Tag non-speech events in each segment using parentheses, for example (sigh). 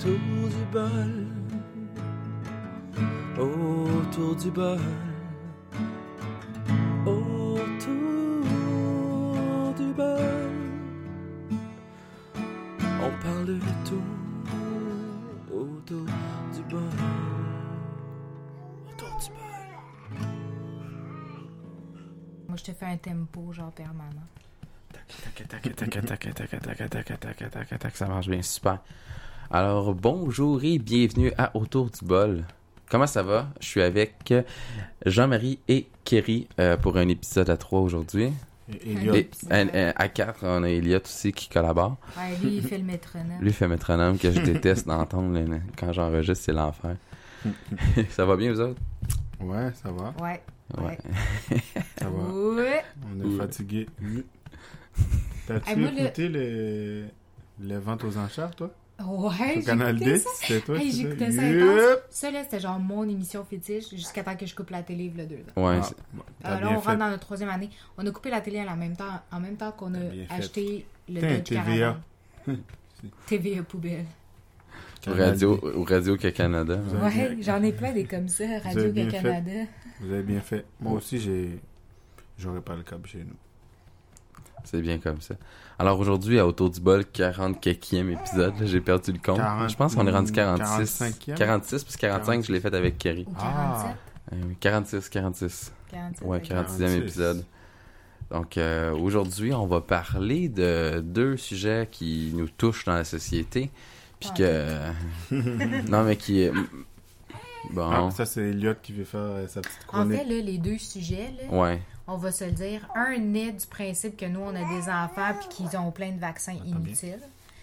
Autour du bol. Autour du bol. Autour du bol. On parle de tout. Autour du bol. Autour du bol. Moi, je te fais un tempo, genre permanent. Tac, tac, tac, tac, tac, tac, tac, tac, tac, tac, tac, tac, ça marche bien, super. Alors, bonjour et bienvenue à Autour du bol. Comment ça va? Je suis avec Jean-Marie et Kerry euh, pour un épisode à trois aujourd'hui. Et. Et à quatre, on a Elliot aussi qui collabore. Ouais, lui, il fait le métronome. Lui fait métronome que je déteste d'entendre quand j'enregistre, c'est l'enfer. (laughs) ça va bien, vous autres? Ouais, ça va. Ouais. Ouais. Ça va. Ouais. On est Ouais. fatigué. T'as-tu moi, le- écouté les... les ventes aux enchères, toi? Ouais, j'ai Canal écouté 10, ça. c'était toi? Hey, j'écoutais ça intense. Ça, là, c'était genre mon émission fétiche jusqu'à temps que je coupe la télé, le deux ans. Ouais, Ah, Euh, là, on fait. rentre dans notre troisième année. On a coupé la télé en même temps, en même temps qu'on a fait. acheté le Dodge TVA. Caravan. (laughs) TVA poubelle. radio, 10. au radio que Canada. Ouais, bien- j'en ai plein des comme ça, Radio. Canada. Vous avez bien fait. Moi aussi, j'ai... J'aurais pas le câble chez nous. C'est bien comme ça. Alors aujourd'hui, à Autour du bol, 44e épisode, là, j'ai perdu le compte. 40, je pense qu'on est rendu 46. 45e. 46, puis 45, je l'ai fait avec Kerry. Ou Ah. 47. Euh, 46, 46. 47. Ouais, ok. 46e 46. épisode. Donc euh, aujourd'hui, on va parler de deux sujets qui nous touchent dans la société. Puis Ah, que... non, mais qui... est- Bon, Ah, ça, c'est Elliot qui veut faire sa petite En chronique. fait, là, les deux sujets, là, ouais. On va se le dire, un naît du principe que nous, on a des enfants puis qu'ils ont plein de vaccins inutiles.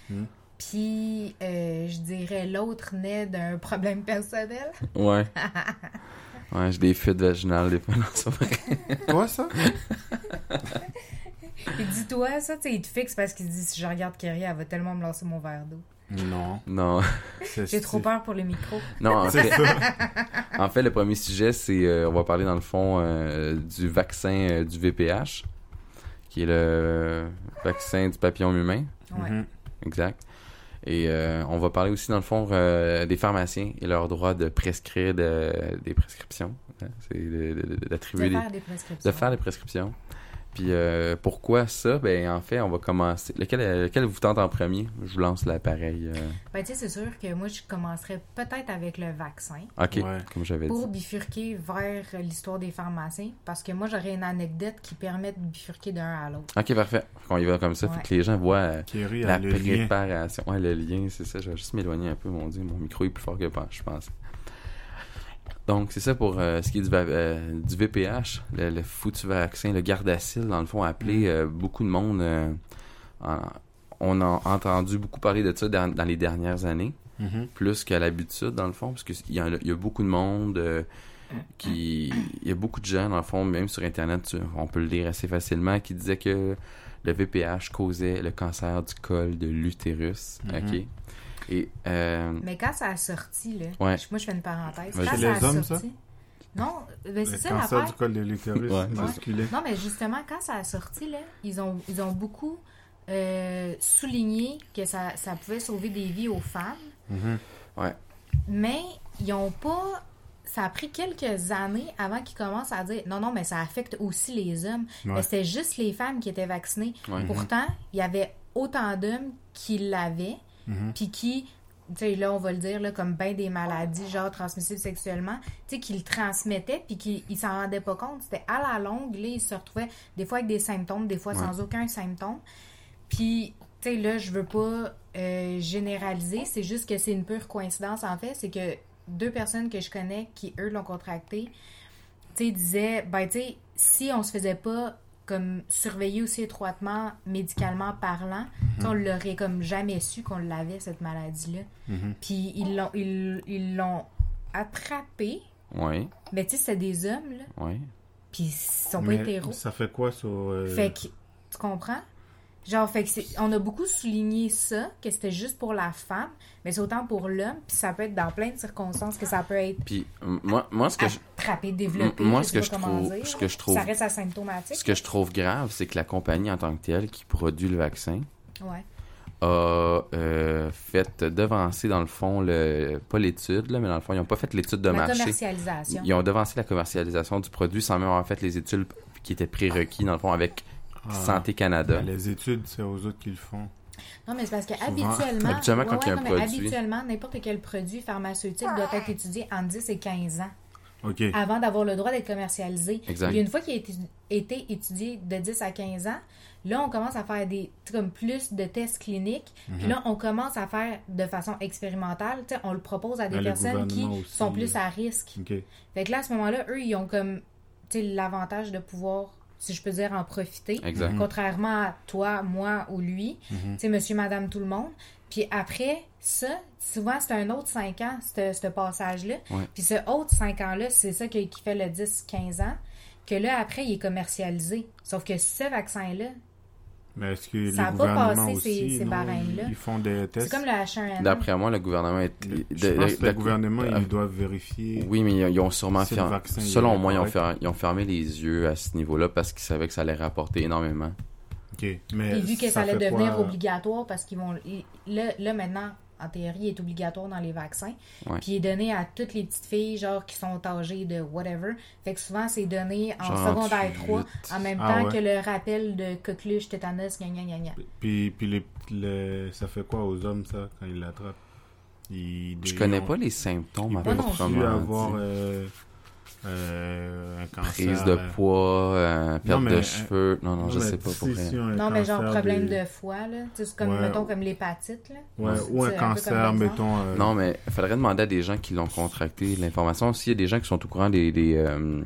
Hmm. Puis, euh, je dirais, l'autre naît d'un (laughs) problème personnel. Ouais. (laughs) Ouais, j'ai des fuites vaginales des fois. Non, c'est vrai. Quoi, ça? Et dis-toi, ça, tu sais, il te fixe parce qu'il dit si je regarde Kerry, elle va tellement me lancer mon verre d'eau. Non. J'ai trop peur pour le micro. Non, en C'est fait, (laughs) en fait, le premier sujet, c'est... euh, on va parler dans le fond euh, du vaccin euh, du VPH, qui est le vaccin du papillon humain. Ouais. Mhm. Exact. Et euh, on va parler aussi, dans le fond, euh, des pharmaciens et leur droit de prescrire de- des prescriptions. hein. C'est de- de- de- De d'attribuer des prescriptions. de faire des prescriptions. Puis euh, pourquoi ça? Ben en fait, on va commencer. Lequel, euh, lequel vous tente en premier? Je vous lance l'appareil. euh. Ben, tu sais, c'est sûr que moi, je commencerais peut-être avec le vaccin. Ok, Ouais. comme j'avais dit. Pour bifurquer vers l'histoire des pharmaciens, parce que moi j'aurais une anecdote qui permet de bifurquer d'un à l'autre. Ok, parfait. On y va comme ça. Faut Ouais. que les gens voient euh, la lien. préparation. Ouais, le lien, c'est ça. Je vais juste m'éloigner un peu, mon Dieu. Mon micro est plus fort que pas, je pense. Donc, c'est ça pour euh, ce qui est du, euh, du VPH, le, le foutu vaccin, le Gardasil, dans le fond, appelé Mm. euh, beaucoup de monde. en- on a entendu beaucoup parler de ça dans, dans les dernières années, Mhm. plus qu'à l'habitude, dans le fond, parce qu'il y, a- il y a beaucoup de monde qui. Il y a beaucoup de gens, dans le fond, même sur Internet, tu- on peut le lire assez facilement, qui disaient que le VPH causait le cancer du col de l'utérus. Mhm. OK? Et. euh, Mais quand ça a sorti, là, Ouais. moi je fais une parenthèse. Quand ça les a hommes, sorti. Non, ben c'est ça l'affaire. du col de l'utérus Ouais. masculin. Non, mais justement, quand ça a sorti, là, ils ont, ils ont beaucoup euh, souligné que ça, ça pouvait sauver des vies aux femmes, Mhm. mais ils ont pas. Ça a pris quelques années avant qu'ils commencent à dire non, non, mais ça affecte aussi les hommes. Ouais. Mais c'était juste les femmes qui étaient vaccinées. Ouais. Pourtant, il y avait autant d'hommes qui l'avaient, Mhm. puis qui, tu sais, là, on va le dire, là, comme bien des maladies, genre transmissibles sexuellement, tu sais, qui le transmettaient, puis qui ils s'en rendaient pas compte. C'était à la longue, là, ils se retrouvaient des fois avec des symptômes, des fois Ouais. sans aucun symptôme. Puis, tu sais, là, je veux pas euh, généraliser, c'est juste que c'est une pure coïncidence, en fait, c'est que deux personnes que je connais qui, eux, l'ont contracté, tu sais, disaient, ben, tu sais, si on se faisait pas comme surveiller aussi étroitement, médicalement parlant, sais, on l'aurait comme jamais su qu'on l'avait, cette maladie-là. Mhm. Puis ils l'ont ils, ils l'ont attrapé, ouais, mais tu sais, c'était des hommes, là, ouais. puis ils sont pas Mais hétéros. ça fait quoi sur... euh, Fait que, tu comprends? Genre, fait que c'est, on a beaucoup souligné ça, que c'était juste pour la femme, mais c'est autant pour l'homme, puis ça peut être dans plein de circonstances que ça peut être Puis moi, moi ce que je, développé, moi, ce que je trouve- dire, ce que je trouve- Ça reste asymptomatique. ce que je trouve grave, c'est que la compagnie en tant que telle qui produit le vaccin Ouais. a euh, fait devancer, dans le fond, le, pas l'étude, là, mais dans le fond, ils n'ont pas fait l'étude de La marché. commercialisation. Ils ont devancé la commercialisation du produit sans même avoir fait les études qui étaient prérequis, dans le fond, avec Ah. Santé Canada. Ben, les études, c'est aux autres qui le font. Non, mais c'est parce que Souvent. habituellement, Habituellement, quand il y a un non, mais produit. habituellement, n'importe quel produit pharmaceutique doit être étudié en 10 et 15 ans OK. avant d'avoir le droit d'être commercialisé. Exact. Puis une fois qu'il a été, été étudié de 10 à 15 ans, là, on commence à faire des comme plus de tests cliniques. Puis là, on commence à faire de façon expérimentale. Tu sais, on le propose à des Ben, personnes qui aussi, sont plus à risque. OK. Fait que là, à ce moment-là, eux, ils ont comme tu sais, l'avantage de pouvoir, si je peux dire, en profiter. Exact. Contrairement à toi, moi ou lui. Mhm. Tu sais, monsieur, madame, tout le monde. Puis après, ça, souvent, c'est un autre 5 ans, ce ce passage-là. Ouais. Puis ce autre 5 ans-là, c'est ça qui, qui fait le 10-15 ans. Que là, après, il est commercialisé. Sauf que ce vaccin-là, Mais est-ce que Ça les pas gouvernements passé aussi, ces- ces non, barèmes-là? ils font des c'est tests? comme le H1N1. D'après moi, le gouvernement est. Je de- pense de- que le gouvernement, euh, ils doivent vérifier. Oui, mais ils, ont sûrement fermé. vaccin, Selon moi, ils ont, ils fermé les yeux à ce niveau-là parce qu'ils savaient que ça allait rapporter énormément. OK. Mais Puis vu que ça, allait devenir quoi? obligatoire parce qu'ils vont. Là, là, maintenant, en théorie, il est obligatoire dans les vaccins. Ouais. Puis il est donné à toutes les petites filles, genre, qui sont âgées de whatever. Fait que souvent, c'est donné en Genre secondaire 3, 38. en même Ah temps ouais. que le rappel de coqueluche, tétanos, gna gna gna gna. Puis, puis les, les- ça fait quoi aux hommes, ça, quand ils l'attrapent? Ils, Je connais ont- pas les symptômes Ils peuvent avoir euh, euh, un cancer. Prise de euh, poids, euh, perte mais, de cheveux. Non, non, non, je mais sais pas pour rien. Non, mais genre problème de- de foie, là. Tu sais, C'est comme, Ouais. mettons, comme l'hépatite, là. Ouais, ou un cancer, mettons. euh, Non, mais il faudrait demander à des gens qui l'ont contracté l'information. S'il y a des gens qui sont au courant des. des, euh,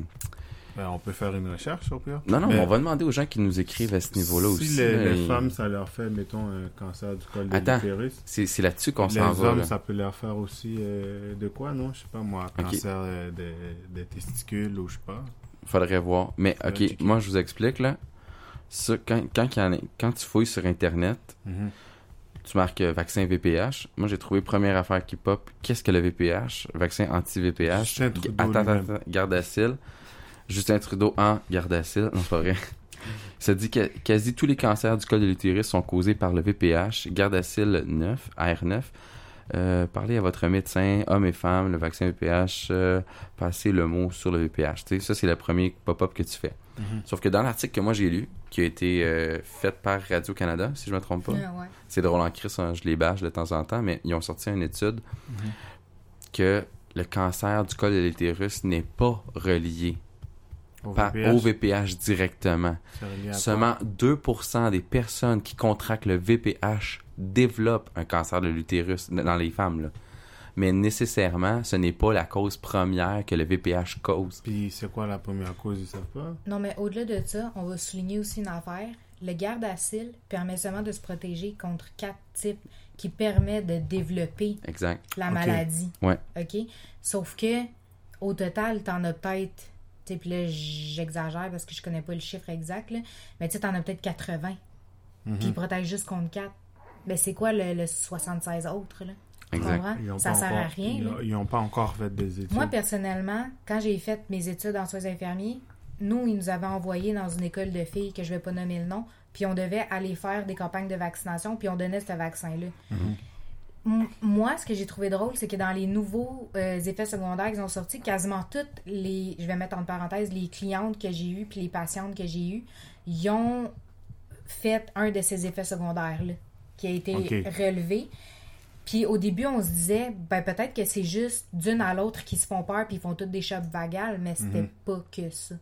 ben, on peut faire une recherche, au pire. Non, non, Mais mais on va demander aux gens qui nous écrivent à ce niveau-là si aussi. les, là, les et- femmes, ça leur fait, mettons, un cancer du col de Attends. l'utérus. C'est c'est là-dessus qu'on Les s'en va. hommes, là. ça peut leur faire aussi euh, de quoi, non? Je sais pas, moi, cancer euh, des, des testicules ou je sais pas. Faudrait voir. Mais, ok, moi, je vous explique, là. Quand, quand, a- tu fouilles sur Internet, Mhm. tu marques euh, vaccin VPH. Moi, j'ai trouvé première affaire qui pop. Qu'est-ce que le VPH? Vaccin anti-VPH. Attends, attends, attends. Gardasil. Justin Trudeau en Gardasil. Non, c'est pas vrai. Ça dit que quasi tous les cancers du col de l'utérus sont causés par le VPH. Gardasil 9, AR9. Euh, parlez à votre médecin, hommes et femmes, le vaccin VPH, euh, passez le mot sur le VPH. Tu sais, ça, c'est le premier pop-up que tu fais. Mhm. Sauf que dans l'article que moi j'ai lu, qui a été euh, fait par Radio-Canada, si je me trompe pas, Ah, ouais. c'est drôle en crise, hein, je les bâche de temps en temps, mais ils ont sorti une étude Mhm. que le cancer du col de l'utérus n'est pas relié Au par- VPH, au VPH directement. Seulement 2% des personnes qui contractent le VPH développent un cancer de l'utérus dans les femmes. là. Mais nécessairement, ce n'est pas la cause première que le VPH cause. Puis c'est quoi la première cause, ils savent pas? Non, mais au-delà de ça, on va souligner aussi une affaire. Le garde-acide permet seulement de se protéger contre quatre types qui permet de développer Exact. la maladie. Ouais. OK? Sauf que, au total, t'en as peut-être. Sais, puis là, j'exagère parce que je connais pas le chiffre exact, là. Mais tu sais, t'en as peut-être 80. Mhm. Puis ils protègent juste contre 4. Ben, c'est quoi le, le 76 autres, là? Exact. Ça sert encore- à rien, ils n'ont pas encore fait des études. Moi, personnellement, quand j'ai fait mes études en soins infirmiers, nous, ils nous avaient envoyés dans une école de filles que je vais pas nommer le nom, puis on devait aller faire des campagnes de vaccination, puis on donnait ce vaccin-là. M- Moi, ce que j'ai trouvé drôle, c'est que dans les nouveaux euh, effets secondaires qu'ils ont sortis, quasiment toutes les, je vais mettre en parenthèse, les clientes que j'ai eues, puis les patientes que j'ai eues, ils ont fait un de ces effets secondaires-là, qui a été relevé. Puis au début, on se disait, ben peut-être que c'est juste d'une à l'autre qui se font peur puis ils font toutes des chopes vagales, mais c'était Mhm. pas que ça.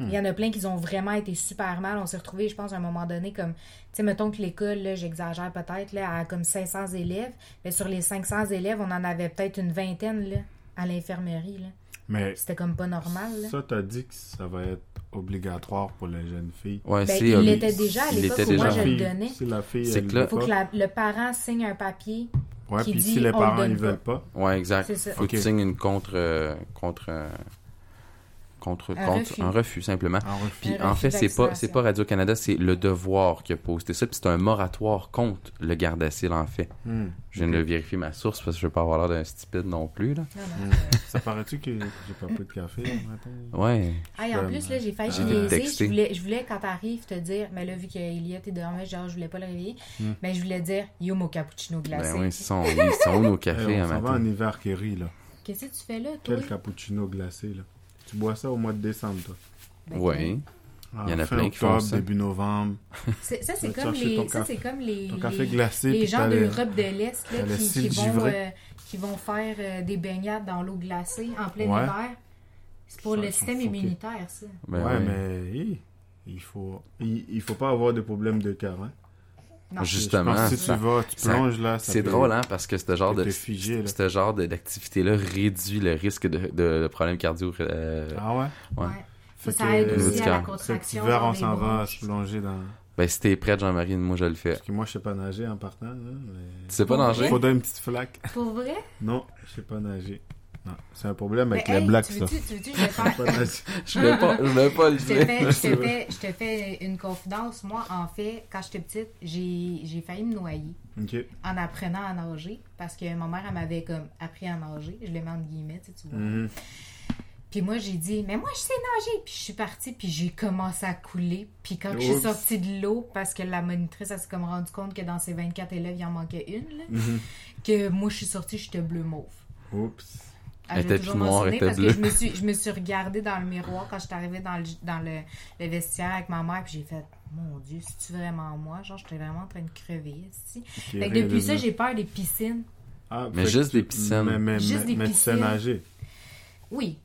Il y en a plein qui ont vraiment été super mal. On s'est retrouvés, je pense, à un moment donné, comme, tu sais, mettons que l'école, là, j'exagère peut-être, là, à comme 500 élèves. Mais sur les 500 élèves, on en avait peut-être une vingtaine, là, à l'infirmerie, là. Mais C'était comme pas normal, là. ça, t'as dit que ça va être obligatoire pour les jeunes filles. Ouais, Ben, c'est, il l'était déjà à il l'époque était où moi, déjà. je le donnais. Si la fille, C'est que là- Faut pas, que la- le parent signe un papier. ouais, qui puis dit, si les le parents ils pas. veulent pas, Ouais, exact. C'est ça. Faut que Ok. tu signes une contre. euh, contre euh, contre, Un contre refus. un refus simplement. Refus. Puis Un en refus fait, c'est pas c'est pas Radio Canada, c'est le Devoir qui a posté ça, puis c'est un moratoire contre le Gardasil en fait. Hmm. Je viens de vérifier ma source parce que je veux pas avoir l'air d'un stupide non plus là. Non, non, Hmm. Ça paraît-tu que j'ai pas pris de café matin? Ouais. Hey, en plus, là, j'ai failli texté. Je voulais, je voulais, quand t'arrives, te dire, mais là, vu qu'Eliott est dormait, genre, je voulais pas le réveiller, Hmm. mais je voulais dire, yo, mon cappuccino glacé. Ben oui, ils sont, ils sont nos Hey, cafés on un s'en va en hiver Kerry, là. Qu'est-ce que tu fais là, toi? Quel cappuccino glacé, là? Tu bois ça au mois de décembre, toi. Ouais. Ah, Il y en a fin plein qui font octobre, ça. début novembre. c'est- Ça, c'est comme les. Ça, c'est comme les. Ton les- café glacé. les puis gens d'Europe de l'Est là, qui, qui vont, euh, qui vont faire euh, des baignades dans l'eau glacée en plein Ouais. hiver. C'est pour Ça, le système immunitaire, ça. Ben ouais, ouais. mais hi, il faut, il, il faut pas avoir de problème de cœur. Hein. Non. Justement, Je pense que si ça- tu vas, tu ça- plonges là, C'est drôle, hein, parce que ce genre de, ce genre de- d'activité-là réduit le risque de, de, de problèmes cardio. euh, Ah ouais? Ouais. Ouais. Fait Ça que, aide euh, aussi à la contraction. Cet hiver, on s'en va se plonger dans. Ben, si t'es prête, Jean-Marie, moi, je le fais. Parce que moi, je sais pas nager en partant. Là, mais... Tu sais pas Pour nager? Faudrait une petite flaque. Pour vrai? Non, je sais pas nager. Non, c'est un problème avec Mais, les hey, blacks, tu ça. je faire. (laughs) pas. Je vais pas, le dire. fais, je, te (laughs) fais, je te fais une confidence. Moi, en fait, quand j'étais petite, j'ai j'ai failli me noyer en apprenant à nager parce que ma mère, elle m'avait comme appris à nager. Je le mets entre guillemets, tu, sais, tu vois. Mhm. Puis moi, j'ai dit, mais moi, je sais nager. Puis je suis partie, puis j'ai commencé à couler. Puis quand je suis sortie de l'eau, parce que la monitrice, elle s'est comme rendu compte que dans ses 24 élèves, il en manquait une, là, Mhm. que moi, je suis sortie, j'étais bleu mauve. Oups. Ah, Elle je était plus noire, elle était bleue. je me suis, je me suis regardée dans le miroir quand j'étais arrivée dans le, dans le, le vestiaire avec ma mère, puis j'ai fait, mon Dieu, c'est-tu vraiment moi? Genre, j'étais vraiment en train de crever, ici. Fait que depuis ça, j'ai peur des piscines. Ah, Mais juste des piscines. Mais, mais, Juste mais, des mais tu sais nager. Oui,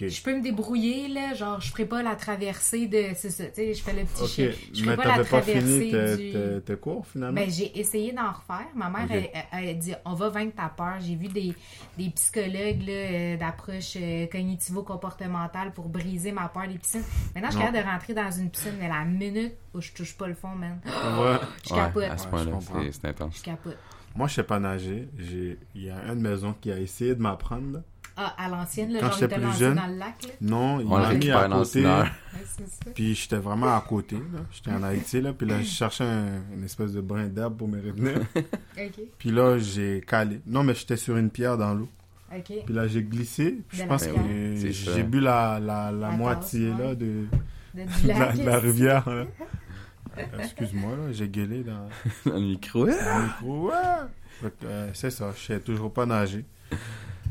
Je peux me débrouiller, là, genre, je ferai pas la traversée de, c'est ça, tu sais, je fais le petit Ok. chien. Je Mais ferai pas la pas fini traversée tes, du... tes, tes cours, finalement? Ben, j'ai essayé d'en refaire. Ma mère, Ok. elle, elle- elle a dit on va vaincre ta peur. J'ai vu des, des psychologues là, euh, d'approche euh, cognitivo-comportementale pour briser ma peur des piscines. Maintenant, je suis capable de rentrer dans une piscine, mais la minute où je touche pas le fond, man, (gasps) Ouais. je Ouais, capote. à ce point-là, c'est- c'est intense. Je capote. Moi, je sais pas nager. J'ai- Il y a une maison qui a essayé de m'apprendre. Ah, à l'ancienne, là, Quand j'étais plus jeune. dans le lac, là. Non, il m'a mis à dans côté. Puis j'étais vraiment à côté. là. J'étais en Haïti, là. Puis là, je cherchais un- une espèce de brin d'herbe pour me retenir. (laughs) OK, Puis là, j'ai calé. Non, mais j'étais sur une pierre dans l'eau. Puis là, j'ai glissé. Puis je pense que ça. j'ai bu la, la, la, La moitié tasse, là, (laughs) de, la, de rivière. là. Euh, Excuse-moi, là, j'ai gueulé dans Dans le micro. dans le micro. Ouais. Euh, c'est ça, je sais toujours pas nager.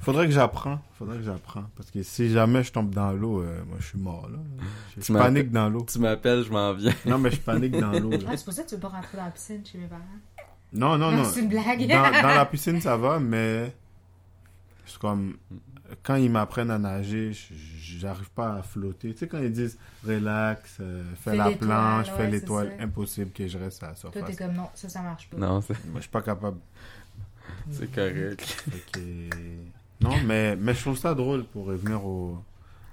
Faudrait que j'apprends. Faudrait que j'apprends. Parce que si jamais je tombe dans l'eau, euh, moi je suis mort là. Je, panique dans l'eau. Tu m'appelles, je m'en viens. Non, mais je panique dans l'eau. là. Ah, c'est pour ça que tu veux pas rentrer dans la piscine chez mes parents. Non, non, non. c'est une blague. Dans, dans la (laughs) piscine, ça va, mais c'est comme quand ils m'apprennent à nager, je- j'arrive pas à flotter. Tu sais, quand ils disent relax, euh, fais Fais la planche, ouais, fais l'étoile, impossible que je reste à la Toi, t'es surface. comme non, ça, ça marche pas. Non, c'est Moi, je suis pas capable. c'est correct. Que- Non, mais, mais je trouve ça drôle pour revenir au,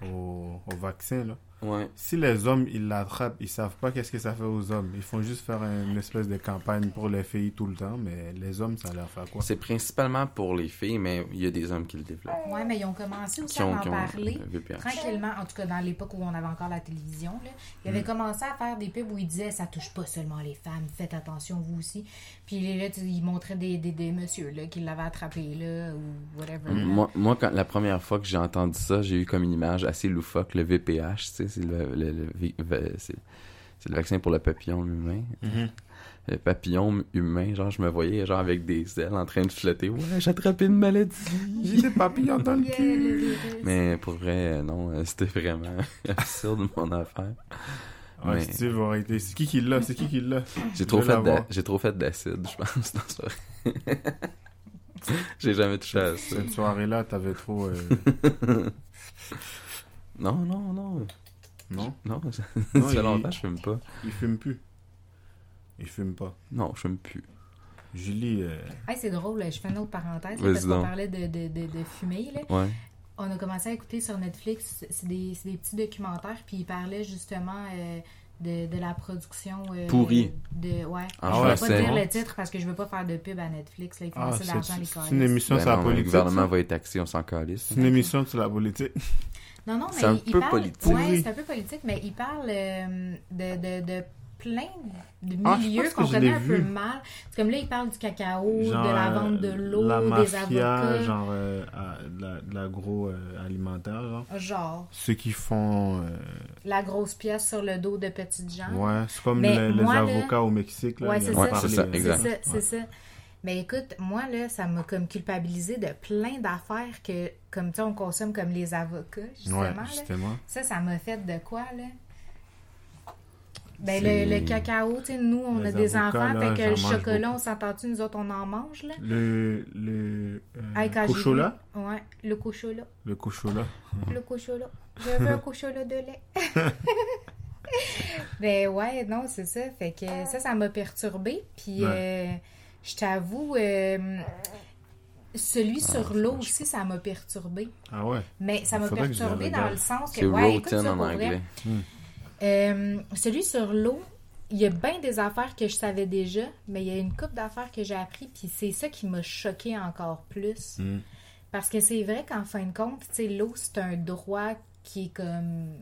au, vaccin. Là. Ouais. Si les hommes, ils l'attrapent, ils savent pas qu'est-ce que ça fait aux hommes. Ils font juste faire une espèce de campagne pour les filles tout le temps, mais les hommes, ça leur fait quoi? C'est principalement pour les filles, mais il y a des hommes qui le développent. Ouais, mais ils ont commencé aussi à en parler. Tranquillement, en tout cas dans l'époque où on avait encore la télévision, là, il Mm. avait commencé à faire des pubs où il disait ça touche pas seulement les femmes, faites attention vous aussi. Puis là, tu- il montrait des, des, des messieurs là, qui l'avaient attrapé là ou whatever. là. Moi, moi quand, la première fois que j'ai entendu ça, j'ai eu comme une image assez loufoque, le VPH, tu sais, c'est le, le- le vi- ve- c'est- c'est le vaccin pour le papillon humain. Mhm. Le papillon humain, genre, je me voyais genre avec des ailes en train de flotter. Ouais, j'ai attrapé une maladie. J'ai des papillons dans le Yeah, cul. Mais pour vrai, non, euh, c'était vraiment (laughs) absurde mon affaire. Ouais, Mais- Steve aurait été. C'est qui qui l'a? C'est qui qui l'a? J'ai trop, trop fait d'acide, je pense. dans ce soirée. (laughs) j'ai jamais touché à ça. Cette soirée-là, t'avais trop. euh, (laughs) Non, non, non. Non? Non, (laughs) ça, Non, ça fait il- longtemps que je fume pas. Il fume plus. Il fume pas. Non, je fume plus. Julie, euh, Hey, c'est drôle, je fais une autre parenthèse là, parce qu'on parlait de, de, de, de fumer. Là. Ouais. On a commencé à écouter sur Netflix, c'est des, c'est des petits documentaires, puis ils parlaient justement euh, de, de la production. euh, Pourrie. De, ouais. Ah je ouais, vais pas dire le titre parce que je veux pas faire de pub à Netflix. Là, ils font ah, c'est d'argent, les c'est une émission Ben sur la le politique. gouvernement ça? va être taxé, on s'en calisse. C'est une émission sur la politique. Non, non, mais C'est un il, il peu parle... politique. Ouais, Oui. c'est un peu politique, mais il parle euh, de, de, de plein de Ah, milieux qu'on connaît un peu mal. C'est comme là, il parle du cacao, Genre, de la euh, vente de l'eau, la des avocats. genre euh, à- de la- de l'agroalimentaire, genre. Genre, Ceux qui font. euh, la grosse pièce sur le dos de petites gens. ouais, c'est comme Mais le- les là- avocats au Mexique. Là, Ouais, c'est ça. c'est ça, C'est exact. c'est ça. Mais écoute, moi, là, ça m'a comme culpabilisé de plein d'affaires que, comme tu on consomme comme les avocats, justement. Ouais, justement. Ça, ça m'a fait de quoi, là? Ben, le, le cacao, tu sais, nous, on Les a des avocats, enfants, là, fait que le j'en mange chocolat, beaucoup. on s'entend-tu, nous autres, on en mange, là? Le. Le. Euh, cochola? Ouais, le cochola. Le cochola. (laughs) Le cochola. Je veux un cochola de lait. (laughs) ben ouais, non, c'est ça. Fait que ça, ça m'a perturbée. Puis, Ouais. euh, je t'avoue, euh, celui Ah, sur l'eau aussi, ça m'a perturbée. Ah ouais. Mais ça m'a perturbée dans le sens que, C'est ouais, écoute ça en anglais. Euh, celui sur l'eau, il y a bien des affaires que je savais déjà, mais il y a une coupe d'affaires que j'ai appris, puis c'est ça qui m'a choqué encore plus. Mm. Parce que c'est vrai qu'en fin de compte, tu sais, l'eau, c'est un droit qui est comme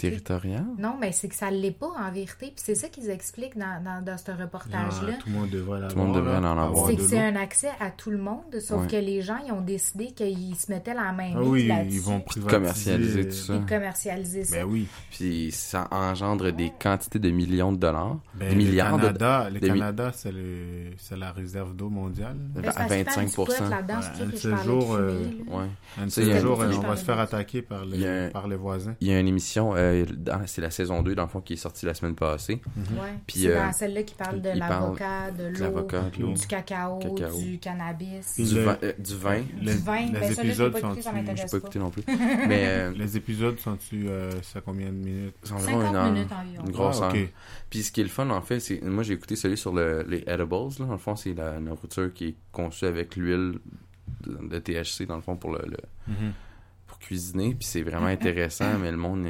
Territorial? Non, mais c'est que ça l'est pas en vérité. Puis c'est ça qu'ils expliquent dans, dans, dans ce reportage-là. tout le monde devrait l'avoir. Tout le monde devrait en avoir. C'est de que c'est un accès à tout le monde, sauf Ouais. que les gens, ils ont décidé qu'ils se mettaient la main Ah oui, ils vont privatiser. Commercialiser tout ça. De commercialiser ça. Ben oui. Puis ça engendre des quantités de millions de dollars. Ben, des milliards le de... Canada, le des mi- Canada c'est le, c'est la réserve d'eau mondiale. Mais à c'est parce qu'il parle du 25%. pot là-dedans, Ouais, c'est un de jours, de euh, de euh, on va se faire de- attaquer par les, un- par les voisins. Il y a une émission, euh, dans- c'est la saison 2 dans le fond qui est sortie la semaine passée. Ouais. Puis, c'est euh, dans celle-là qui parle de l'avocat, de l'eau, l'avocat, de l'eau. du cacao, Cacao. du cannabis. Puis Du, le- vin, euh, du vin. Les, Du vin, les ben ça, là, je épisodes pas sont écouté, ça J'ai m'intéresse pas pas. écouté non plus. (laughs) Mais euh, (laughs) les épisodes sont-tu euh, ça combien de minutes? C'est environ 50 une heure. minutes environ. Une grosse Ah, heure. Puis ce qui est le fun, en fait, c'est. Moi, j'ai écouté celui sur le- les edibles. Là. Dans le fond, c'est la nourriture qui est conçue avec l'huile de, de THC, dans le fond, pour le, le- Mhm. pour cuisiner. Puis c'est vraiment (laughs) intéressant, mais le monde.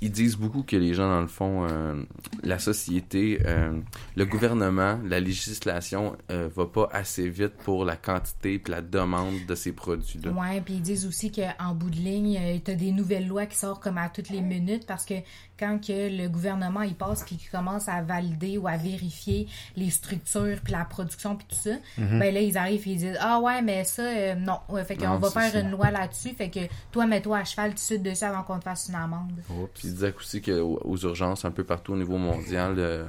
Ils disent beaucoup que les gens, dans le fond, euh, la société, euh, le gouvernement, la législation euh, va pas assez vite pour la quantité puis la demande de ces produits-là. Ouais, puis ils disent aussi qu'en bout de ligne, euh, t'as des nouvelles lois qui sortent comme à toutes les minutes parce que quand que le gouvernement il passe puis qu'il commence à valider ou à vérifier les structures puis la production puis tout ça, Mhm. ben là ils arrivent et ils disent ah ouais mais ça euh, non, Ouais, fait qu'on va faire ça. une loi là-dessus, fait que toi mets-toi à cheval tout de suite dessus avant qu'on te fasse une amende. Puis il disait aussi qu'aux aux urgences, un peu partout au niveau mondial, euh,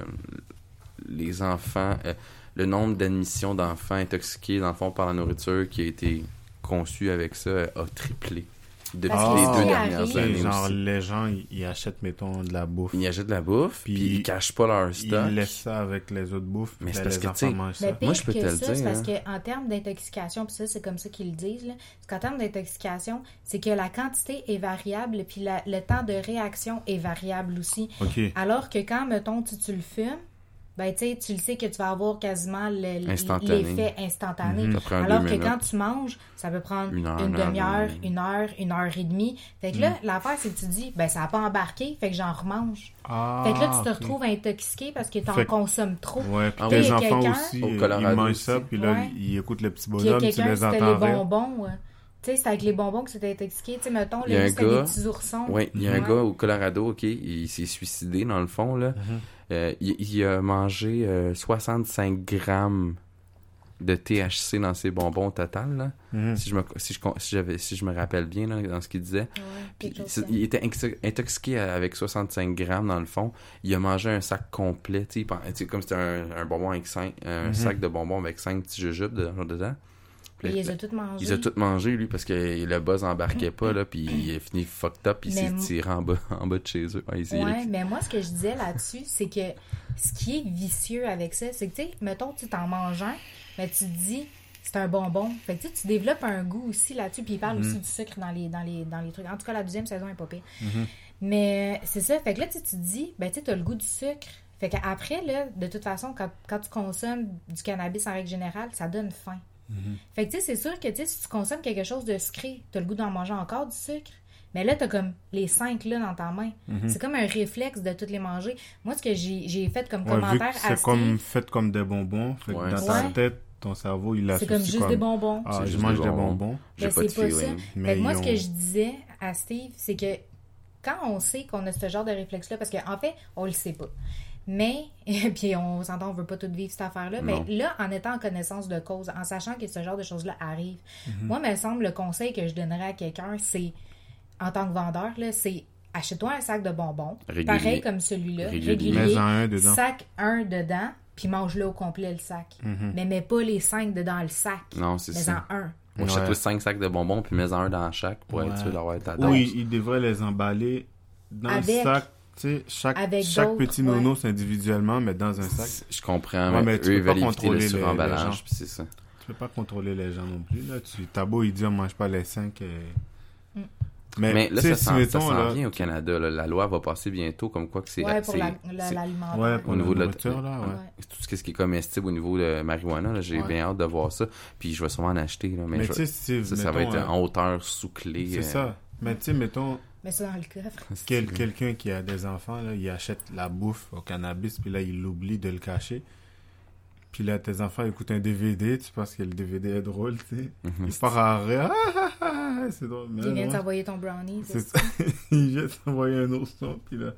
les enfants, euh, le nombre d'admissions d'enfants intoxiqués, dans le fond, par la nourriture qui a été conçue avec ça euh, a triplé depuis Parce les deux dernières arrive- années. Genre, aussi. les gens, ils, achètent, mettons, de la bouffe. Ils achètent de la bouffe, puis, Puis ils cachent pas leur stock. Ils laissent ça avec les autres bouffes. Mais puis c'est là, parce les que, enfants tu sais, mangent ça. Moi, je peux que te le ça, c'est dire, parce hein. qu'en termes d'intoxication, puis ça, c'est comme ça qu'ils le disent, là, c'est qu'en termes d'intoxication, c'est que la quantité est variable, puis la- le temps de réaction est variable aussi. OK. Alors que quand, mettons, tu, tu le fumes, ben, tu sais, tu le sais que tu vas avoir quasiment le- Instantané. l'effet instantané. Mhm. Ça prend Alors deux que minutes. quand tu manges, ça peut prendre Une une, heure, une heure, demi-heure, une heure, une heure et demie. Fait que là, l'affaire, c'est que tu dis, ben, ça n'a pas embarqué, fait que j'en remange. Ah, fait que là, tu te retrouves intoxiqué parce que tu en Fait consommes trop. Ouais, puis Ah tes enfants aussi, Au euh, ils mangent aussi. ça, puis là, Ouais. ils écoutent le petit bonhomme, tu les les entends rire. bonbons. ouais. Tu sais, c'est avec les bonbons que c'était intoxiqué. Tu sais, mettons, Il y a là, gars- des petits oursons. Oui, il y a un gars au Colorado, OK, il s'est suicidé dans le fond, là. Euh, il, il a mangé euh, 65 grammes de THC dans ses bonbons au total, là. Mhm. Si je me, si je, si j'avais, si je me rappelle bien, là, dans ce qu'il disait. Ouais, Puis c'est- il était intox- intoxiqué avec 65 grammes dans le fond. Il a mangé un sac complet, tu sais, tu comme c'était un, un bonbon avec cinq, un Mhm. sac de bonbons avec 5 petits jujubes dedans. Puis Il les a toutes il les a toutes mangé, lui, parce que le buzz embarquait pas, là, puis il a fini fucked up, puis il s'est tiré en bas, (laughs) en bas de chez eux. Ouais, Ouais, mais moi, ce que je disais là-dessus, c'est que ce qui est vicieux avec ça, c'est que, tu sais, mettons, tu t'en manges un, mais tu te dis, c'est un bonbon. Fait que, tu sais, tu développes un goût aussi là-dessus, puis il parle aussi du sucre dans les, dans, les, dans les trucs. En tout cas, la deuxième saison est pas pire. Mais c'est ça, fait que là, tu te dis, ben, tu sais, t'as le goût du sucre. Fait qu'après, là, de toute façon, quand, quand tu consommes du cannabis en règle générale, ça donne faim. Fait que, tu sais, c'est sûr que, tu sais, si tu consommes quelque chose de sucré, t'as le goût d'en manger encore du sucre. Mais là, t'as comme les cinq là dans ta main. C'est comme un réflexe de toutes les manger. Moi, ce que j'ai j'ai fait comme Ouais, vu commentaire que à c'est comme Steve, fait comme des bonbons, fait que dans c'est ta tête, ton cerveau, il c'est associe comme juste des bonbons. Ah, C'est je juste mange des bonbons. bonbons. J'ai Ben, pas de c'est pas feeling. Mais moi, ce que je disais à Steve, c'est que quand on sait qu'on a ce genre de réflexe-là, parce qu'en fait, on le sait pas. Mais, (laughs) puis on s'entend, on veut pas tout vivre cette affaire-là, mais là, en étant en connaissance de cause, en sachant que ce genre de choses-là arrive, Mhm. moi, il me semble, le conseil que je donnerais à quelqu'un, c'est, en tant que vendeur, là, c'est achète-toi un sac de bonbons, Régulier. pareil comme celui-là, Régulier. régulier, Mets-en un dedans. sac un dedans, puis mange-le au complet, le sac. Mhm. Mais mets pas les cinq dedans le sac. Non, c'est Mets-en ça. un. Achète Ouais. tous 5 sacs de bonbons, puis mets-en un dans chaque pour être sûr d'avoir ta dose. il, il devrait les emballer dans Avec- le sac. Sais, chaque, Avec chaque d'autres, petit ouais. nono, c'est individuellement, mais dans un sac. Je comprends, Ouais, mais, tu eux, peux ils pas contrôler le les- les gens. suremballage, puis c'est ça. Tu peux pas contrôler les gens non plus. Là. Tu, t'as beau, il dit, on mange pas les cinq. euh. Mais, Mais là, ça s'en si, ça mettons, s'en là, vient au Canada. là. La loi va passer bientôt, comme quoi que c'est... Ouais, pour c'est- la-. Ouais, pour Au la niveau de la- là, ouais. Tout ce qui est comestible au niveau de marijuana. là. J'ai Ouais. bien hâte de voir ça. Puis je vais sûrement en acheter. Là, mais Mais je- ça, ça va être euh, en hauteur sous clé. C'est euh, ça. Mais tu sais, mettons, Mets ça dans le coffre. quel- quelqu'un qui a des enfants, là, il achète la bouffe au cannabis, puis là, il oublie de le cacher. Puis là, tes enfants écoutent un DVD, tu penses que le DVD est drôle, tu sais. Mhm. Il part à rire. Ah, ah, ah, c'est drôle. Mais Il vient de t'envoyer ton brownie. C'est c'est ça. (laughs) il vient de s'envoyer un autre son, puis là,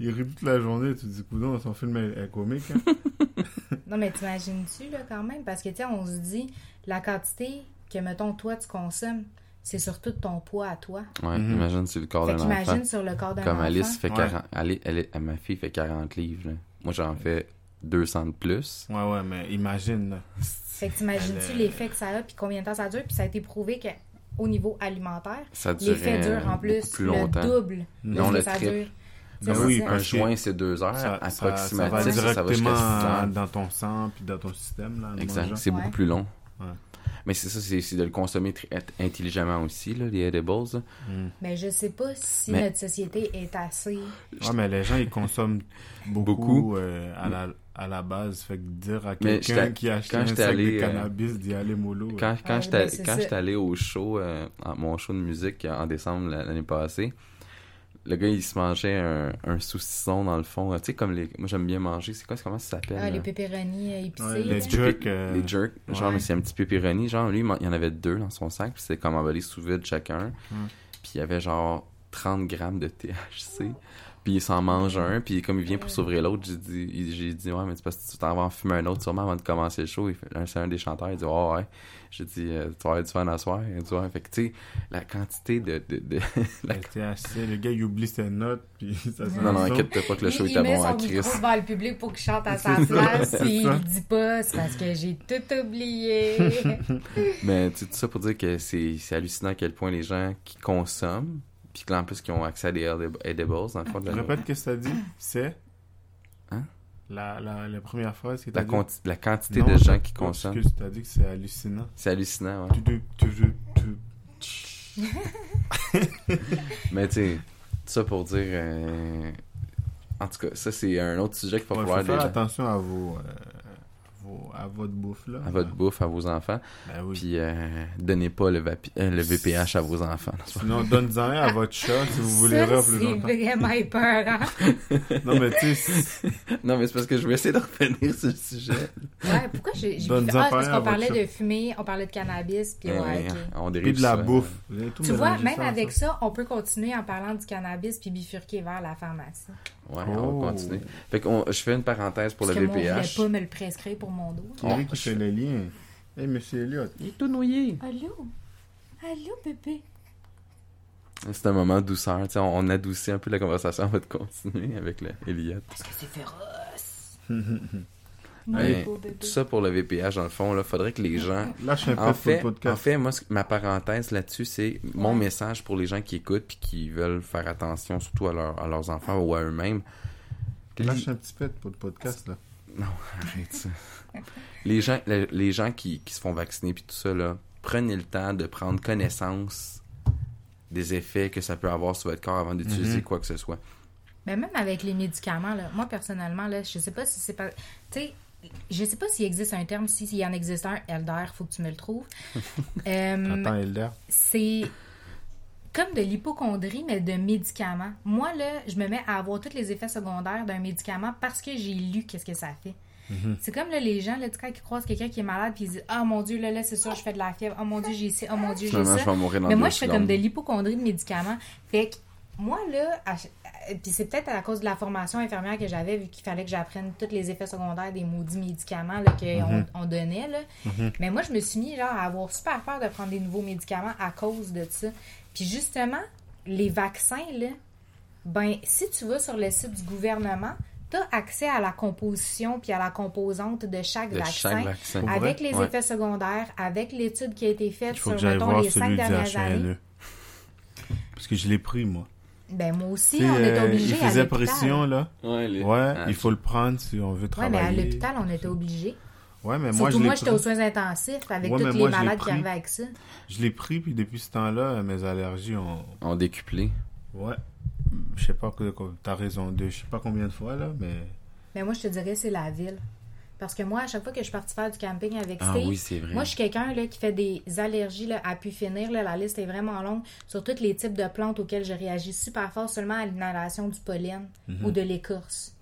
il rit toute la journée. Tu te dis, coudon, son film est, est comique. Hein? (laughs) Non, mais t'imagines-tu, là, quand même? Parce que, tu sais, on se dit, la quantité que, mettons, toi, tu consommes, c'est surtout ton poids à toi. Ouais, Mhm. imagine c'est le corps d'un enfant. sur le corps d'un Comme enfant. Alice fait Ouais. 40... Ali- elle- elle- ma fille fait 40 livres. là. Moi, j'en fais 200 de plus. Ouais, ouais, mais imagine, là. Fait que t'imagines-tu euh, l'effet que ça a, puis combien de temps ça dure, puis ça a été prouvé qu'au niveau alimentaire, Ça l'effet dure en plus, plus le longtemps. double de Non, ce le que ça triple. dure. Ben oui, ça. Un que joint, c'est deux heures, Ça, ça, ça approximativement. va ça, ça directement en- dans ton sang, puis dans ton système, là. Exact. C'est Ouais. beaucoup plus long. Ouais. Mais c'est ça, c'est c'est de le consommer très intelligemment aussi, là, les edibles. là. Mm. Mais je sais pas si Mais- notre société est assez... Ouais, mais les gens, ils consomment (laughs) beaucoup, Beaucoup. euh, à, la, à la base. Fait que dire à quelqu'un qui a acheté quand un j'étais sac allé, de euh, cannabis d'y aller mollo. Quand, quand Ah, j'étais ben, c'est quand j'étais allé au show, euh, mon show de musique en décembre la- l'année passée, le gars il se mangeait un, un saucisson dans le fond. Tu sais, comme les. Moi j'aime bien manger. C'est quoi, comment ça s'appelle Ah, les là? pepperoni euh, épicés. Ouais, les là. jerk, euh, Les jerks. Genre, Ouais. mais c'est un petit pepperoni. Genre, lui, il y en avait deux dans son sac. Puis c'était comme emballé sous vide chacun. Puis il y avait genre 30 grammes de THC. Puis il s'en mange un. Puis comme il vient pour s'ouvrir l'autre, j'ai dit, il- j'ai dit, ouais, mais c'est parce que tu t'en vas en fumer un autre sûrement avant de commencer le show. Il C'est un des chanteurs. Il dit, ouais, ouais. J'ai dit, euh, tu vas avoir du fun à soir. Il dit, ouais. Fait que tu sais, la quantité de. de, de- (laughs) la- Le THC, le gars, il oublie ses notes, puis (laughs) ça se Non, non, inquiète-toi pas que le Il- show il était met bon à son Chris. micro devant le public pour qu'il chante à (laughs) sa place, c'est puis ça. il dit pas, c'est parce que j'ai tout oublié. Mais tu sais, tout ça pour dire que c'est hallucinant à quel point les gens qui consomment, puis que là, en plus, qui ont accès à des edib- edibles, dans le fond de la Répète qu'est-ce que t'as dit. C'est Hein? la, la, la première phrase que la, dit. la quantité Non, de gens qui consomment. Excuse, t'as dit que c'est hallucinant. C'est hallucinant, ouais. Tu, tu, tu, tu- (laughs) Mais tu sais, tout ça pour dire. euh, En tout cas, ça, c'est un autre sujet qu'il va Ouais, falloir faut faire déjà- attention à vos, euh, vos- à votre bouffe là. à votre bouffe, à vos enfants. Ben oui. Puis, euh, donnez pas le, vapi- euh, le VPH à vos enfants. Sinon, donne-en un à votre chat si vous voulez Ça, rire plus c'est longtemps. vraiment épeurant. Non, mais tu sais, (laughs) non, mais c'est parce que je vais essayer de revenir sur le sujet. Ouais, pourquoi j'ai... j'ai- Ah, c'est parce qu'on parlait votre de fumer, on parlait de cannabis, puis ouais. On dérive puis de la ça. bouffe. Tout Tu vois, même ça avec ensemble. ça, on peut continuer en parlant du cannabis puis bifurquer vers la pharmacie. Ouais, Oh. on va continuer. Fait qu'on, je fais une parenthèse pour Parce le que moi, on voulait VPH. pas me le prescrire pour mon dos. Qui est Oh, qui je- fait le lien? Hey, monsieur Elliott. Il est tout noyé. Allô? Allô, bébé? C'est un moment de douceur. tu sais, On, on adoucit un peu la conversation avant de continuer avec le Elliot. Parce que c'est féroce. (laughs) Ouais. Tout ça pour le VPH, dans le fond, là, faudrait que les gens. Lâche un peu En pour le fait, en podcast. fait, moi, ma parenthèse là-dessus, c'est mon message pour les gens qui écoutent puis qui veulent faire attention, surtout à, leur- à leurs enfants ou à eux-mêmes. Lâche un petit peu pour le podcast là. Non, (laughs) arrête ça. les gens, les, les gens qui, qui se font vacciner puis tout ça, là, prenez le temps de prendre connaissance des effets que ça peut avoir sur votre corps avant d'utiliser Mhm. quoi que ce soit. Mais même avec les médicaments, là, moi personnellement, là, je sais pas si c'est pas. Tu sais, je sais pas s'il existe un terme. Si- S'il y en existe un, Elder, faut que tu me le trouves. (laughs) Euh, Attends, Elder. c'est comme de l'hypochondrie, mais de médicaments. Moi, là, je me mets à avoir tous les effets secondaires d'un médicament parce que j'ai lu qu'est-ce que ça fait. Mhm. C'est comme là, les gens, là, quand ils croisent quelqu'un qui est malade, puis ils disent Ah mon Dieu, là, là, c'est sûr, je fais de la fièvre. Oh mon Dieu, j'ai ci. Oh mon Dieu, j'ai ça. je vais mourir dans Mais moi, je fais comme de l'hypochondrie de médicaments. Fait que moi, là, à puis c'est peut-être à cause de la formation infirmière que j'avais, vu qu'il fallait que j'apprenne tous les effets secondaires des maudits médicaments qu'on Mhm. on donnait. Là. Mais moi, je me suis mis genre, à avoir super peur de prendre des nouveaux médicaments à cause de ça. Puis justement, les vaccins, là, ben, si tu vas sur le site du gouvernement, tu as accès à la composition puis à la composante de chaque De vaccin. chaque vaccin. Pour Avec les Ouais. effets secondaires, avec l'étude qui a été faite sur, mettons, les cinq dernières années. HNE. Parce que je l'ai pris, moi. Ben moi aussi, on est euh, obligé il faisait pression, là. Ouais, les- Ouais, Ah, il faut le prendre si on veut Ouais, travailler. mais à l'hôpital, on était obligé. Ouais, mais moi, Surtout je moi, j'étais aux soins intensifs avec Ouais, tous les moi, malades qui arrivaient avec ça. Je l'ai pris, puis depuis ce temps-là, mes allergies ont... On décuplé. Ouais. Je sais pas, que que- t'as raison, de, je sais pas combien de fois, là, mais... Mais moi, je te dirais, c'est la ville. Parce que moi, à chaque fois que je suis partie faire du camping avec Ah Steve, oui, moi, je suis quelqu'un là, qui fait des allergies là, à pu finir. Là, la liste est vraiment longue sur tous les types de plantes auxquelles je réagis super fort seulement à l'inhalation du pollen Mhm. ou de l'écorce.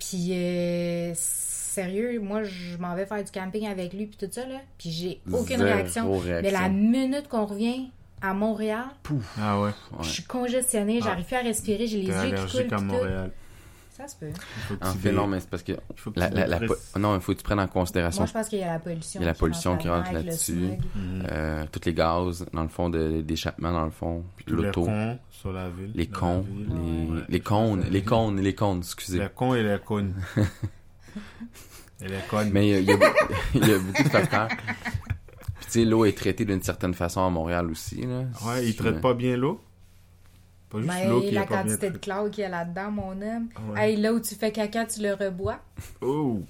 Puis, euh, sérieux, moi, je m'en vais faire du camping avec lui puis tout ça, là. Puis j'ai aucune Zéro réaction. réaction. Mais la minute qu'on revient à Montréal, Ah ouais, Ouais. je suis congestionnée, j'arrive plus à respirer, j'ai les yeux qui coulent. tout. Ça se peut. En fait, dé- non, mais c'est parce que. il faut que La, tu la, la dépresses. po- non, il faut que tu prennes en considération Moi, je pense qu'il y a la pollution. Il y a la pollution qui rentre là-dessus. Mhm. euh, tous les gaz, dans le fond, d'échappement, dans le fond, les l'auto, cons sur la ville. les cons, ville. les, Ouais, les cônes, les cônes, les cônes, excusez. Les cons et les (laughs) cônes. et les cônes. Mais euh, il y, a, (laughs) il y a beaucoup de facteurs. Puis, tu sais, l'eau est traitée d'une certaine façon à Montréal aussi. Là. Ouais, ils Si- traitent pas bien l'eau? Pas juste Ben, l'eau qui la est pas bien quantité de traitée. chlore qu'il y a là-dedans, mon homme. Ouais. Hey, là où tu fais caca, tu le rebois. Oh!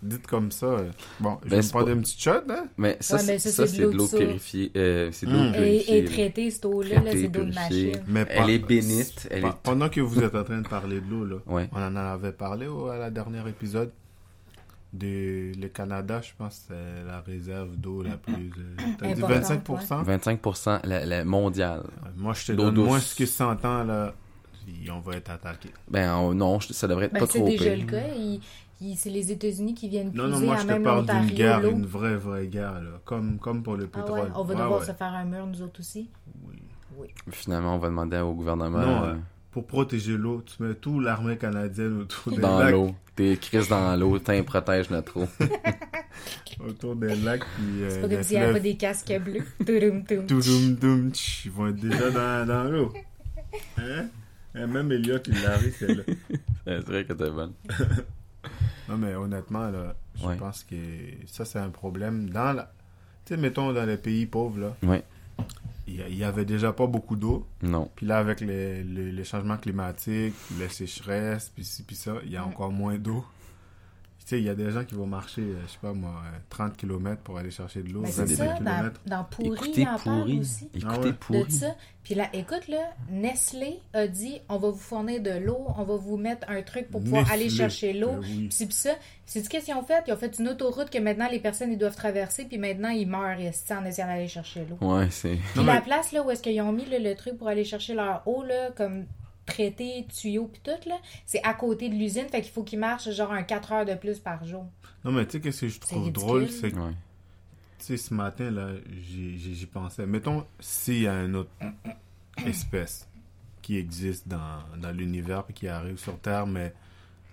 Dites comme ça. Bon, je Ben, vais c'est me prendre pas- une petite shot, hein? Mais ça, Ouais, mais c'est- ça, ça, c'est de c'est l'eau de de l'eau purifiée. euh, c'est de l'eau Mm. Et, purifiée. et là. traiter cette eau-là, là, Traitée, c'est d'eau de purifiée. machine. Mais Elle est bénite. Elle Pe- est... Pendant que vous êtes en train de parler de l'eau, là, Ouais. on en avait parlé au, à la dernière épisode de le Canada, je pense, c'est la réserve d'eau la plus. euh, T'as dit Importante, 25%? 25% la, la mondiale. Moi, je te donne douce. moins ce que 100 ans, là. on va être attaqué. Ben on- non, je- ça devrait être Ben, pas c'est trop déjà pire. le cas. Il- il- c'est les États-Unis qui viennent Non, puiser non, moi, à je te parle d'une guerre, une vraie, vraie guerre, là. Comme, comme pour le Ah ouais, pétrole. on va Ouais, devoir ouais. se faire un mur, nous autres aussi? Oui. Finalement, on va demander au gouvernement Non, euh, euh, Pour protéger l'eau, tu mets tout l'armée canadienne autour des dans lacs. l'eau. T'es Chris dans l'eau, t'es protège notre eau. (laughs) Autour des lacs, puis euh, C'est pas s'il n'y avait pas des casques bleus. Doum, tch, ils vont être déjà dans, dans l'eau. Hein? Et même Elliot, il l'arrive, c'est là. c'est vrai que t'es bonne. (laughs) Non, mais honnêtement, là, je Ouais. pense que ça, c'est un problème. Dans la... Tu sais, mettons, dans les pays pauvres, là, Ouais. Il y avait déjà pas beaucoup d'eau. Non. Puis là, avec les, les, les changements climatiques, les sécheresses, puis ça, il y a encore moins d'eau. Tu sais, il y a des gens qui vont marcher, euh, je sais pas moi, euh, 30 km pour aller chercher de l'eau. Mais 25 c'est ça, dans, dans Pourri, Écoutez il en parle pourri. aussi. Écoutez Ah ouais. de pourri. ça. Puis là, écoute, là, Nestlé a dit on va vous fournir de l'eau, on va vous mettre un truc pour pouvoir aller Nestlé, chercher l'eau. ben oui. Puis ça. C'est ce qu'ils ont fait? Ils ont fait une autoroute que maintenant les personnes ils doivent traverser, puis maintenant ils meurent en essayant d'aller chercher l'eau. Ouais, c'est. Puis Non, la mais- place là où est-ce qu'ils ont mis là, le truc pour aller chercher leur eau, là, comme traité, tuyau, puis tout, là, c'est à côté de l'usine. Fait qu'il faut qu'ils marchent genre un 4 heures de plus par jour. Non, mais tu sais, qu'est-ce que je trouve drôle, c'est que, Ouais. tu sais, ce matin, là, j'y pensais. Mettons, s'il y a une autre (coughs) espèce qui existe dans, dans l'univers puis qui arrive sur Terre, mais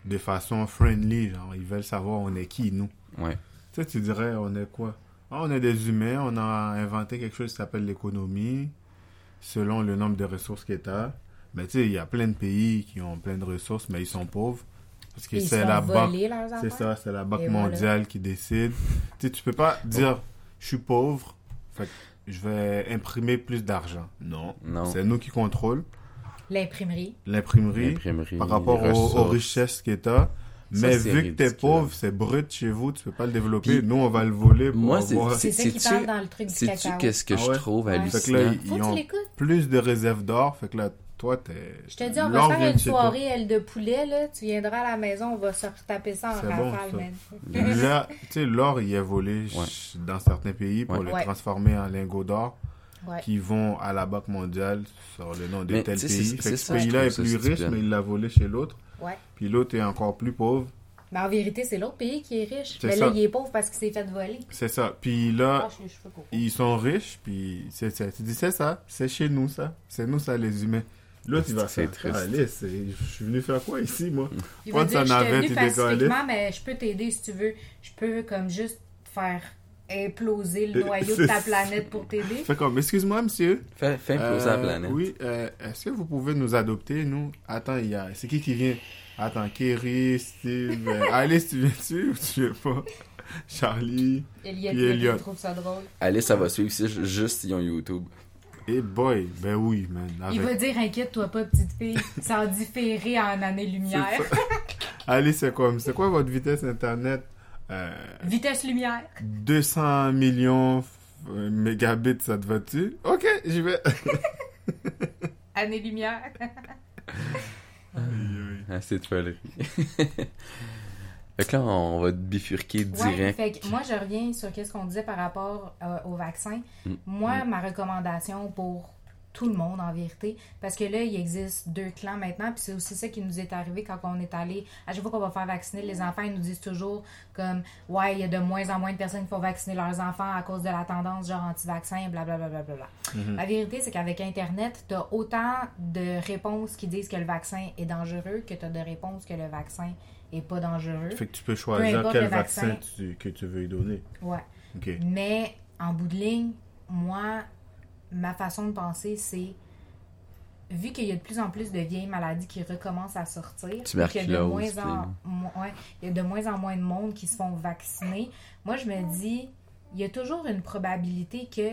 de façon friendly, genre, ils veulent savoir on est qui, nous. Ouais. Tu sais, tu dirais, on est quoi? Ah, on est des humains, on a inventé quelque chose qui s'appelle l'économie, selon le nombre de ressources qu'il y a. Mais tu sais, il y a plein de pays qui ont plein de ressources, mais ils sont pauvres. Parce que Ils c'est la banque. C'est ça, c'est la Banque voilà. mondiale qui décide. Tu sais, tu peux pas dire, je suis pauvre, fait que je vais imprimer plus d'argent. Non. Non. C'est nous qui contrôlons L'imprimerie. l'imprimerie par rapport aux, richesses que tu as. Mais vu que t'es ridicule. pauvre, c'est brut chez vous, tu peux pas le développer. Puis, nous, on va le voler pour moi, c'est- avoir... C'est ça qui parle dans le truc du Sais-tu cacao. qu'est-ce que Ah je ouais? trouve Ouais. Fait que hallucinant? là, Faut ils que tu ont l'écoutes. plus de réserves d'or. Fait que là, toi, t'es... Je te dis, on va faire une soirée aile de poulet, là. Tu viendras à la maison, on va se retaper ça en bon, rafale, man. Là, (laughs) tu sais, l'or, il est volé Ouais. dans certains pays pour Ouais. le Ouais. transformer en lingots d'or. Ouais. qui vont à la Banque mondiale sur le nom de Mais, tel pays. Fait que ce pays-là est plus riche, mais il l'a volé chez l'autre. Ouais. Puis l'autre est encore plus pauvre. Mais en vérité, c'est l'autre pays qui est riche. C'est Mais ça. là, il est pauvre parce qu'il s'est fait voler. C'est ça. Puis là, Coco. ils sont riches, puis c'est ça. Tu dis, c'est ça, c'est chez nous, ça. C'est nous, ça, les humains. L'autre, il va C'est faire, triste. c'est- je suis venu faire quoi ici, moi? Il va dire, je suis venu mais je peux t'aider si tu veux. Je peux comme juste faire imploser le Euh, noyau de ta planète pour t'aider. Fait comme, excuse-moi, monsieur. Fais, fais imploser Euh, la planète. Oui, euh, est-ce que vous pouvez nous adopter, nous? Attends, il y a... C'est qui qui vient? Attends, Kerry, Steve... euh, (laughs) Alice, tu viens-tu ou tu viens pas? Charlie... Elliot, Elliot. trouve ça drôle. Alice, ça va suivre si- juste si ils ont YouTube. Et boy, ben oui, man. Il va dire Inquiète-toi pas, petite fille. Ça en différé en ça. (laughs) Alice, c'est comme, c'est quoi votre vitesse Internet? Euh, Vitesse lumière. 200 millions euh, mégabits, ça te va-tu? Ok, j'y vais. (laughs) Années-lumière. Aïe, aïe. Assez de folerie. (laughs) fait que là, on va bifurquer Ouais, direct. fait que moi, je reviens sur ce qu'on disait par rapport euh, au vaccin. Mm. Moi, ma recommandation pour tout le monde, en vérité, parce que là, il existe deux clans maintenant, puis c'est aussi ça qui nous est arrivé quand on est allé, à chaque fois qu'on va faire vacciner les enfants, ils nous disent toujours comme, ouais, il y a de moins en moins de personnes qui font vacciner leurs enfants à cause de la tendance genre anti-vaccin, blablabla. Bla, bla, bla. Mhm. La vérité, c'est qu'avec Internet, tu as autant de réponses qui disent que le vaccin est dangereux que tu as de réponses que le vaccin est pas dangereux. Fait que tu peux choisir quel vaccin, vaccin. tu- que tu veux y donner. Ouais. Mais en bout de ligne, moi, ma façon de penser, c'est vu qu'il y a de plus en plus de vieilles maladies qui recommencent à sortir, qu'il y a de Tuberculose, moins en mo- ouais, il y a de moins en moins de monde qui se font vacciner, moi je me dis, il y a toujours une probabilité que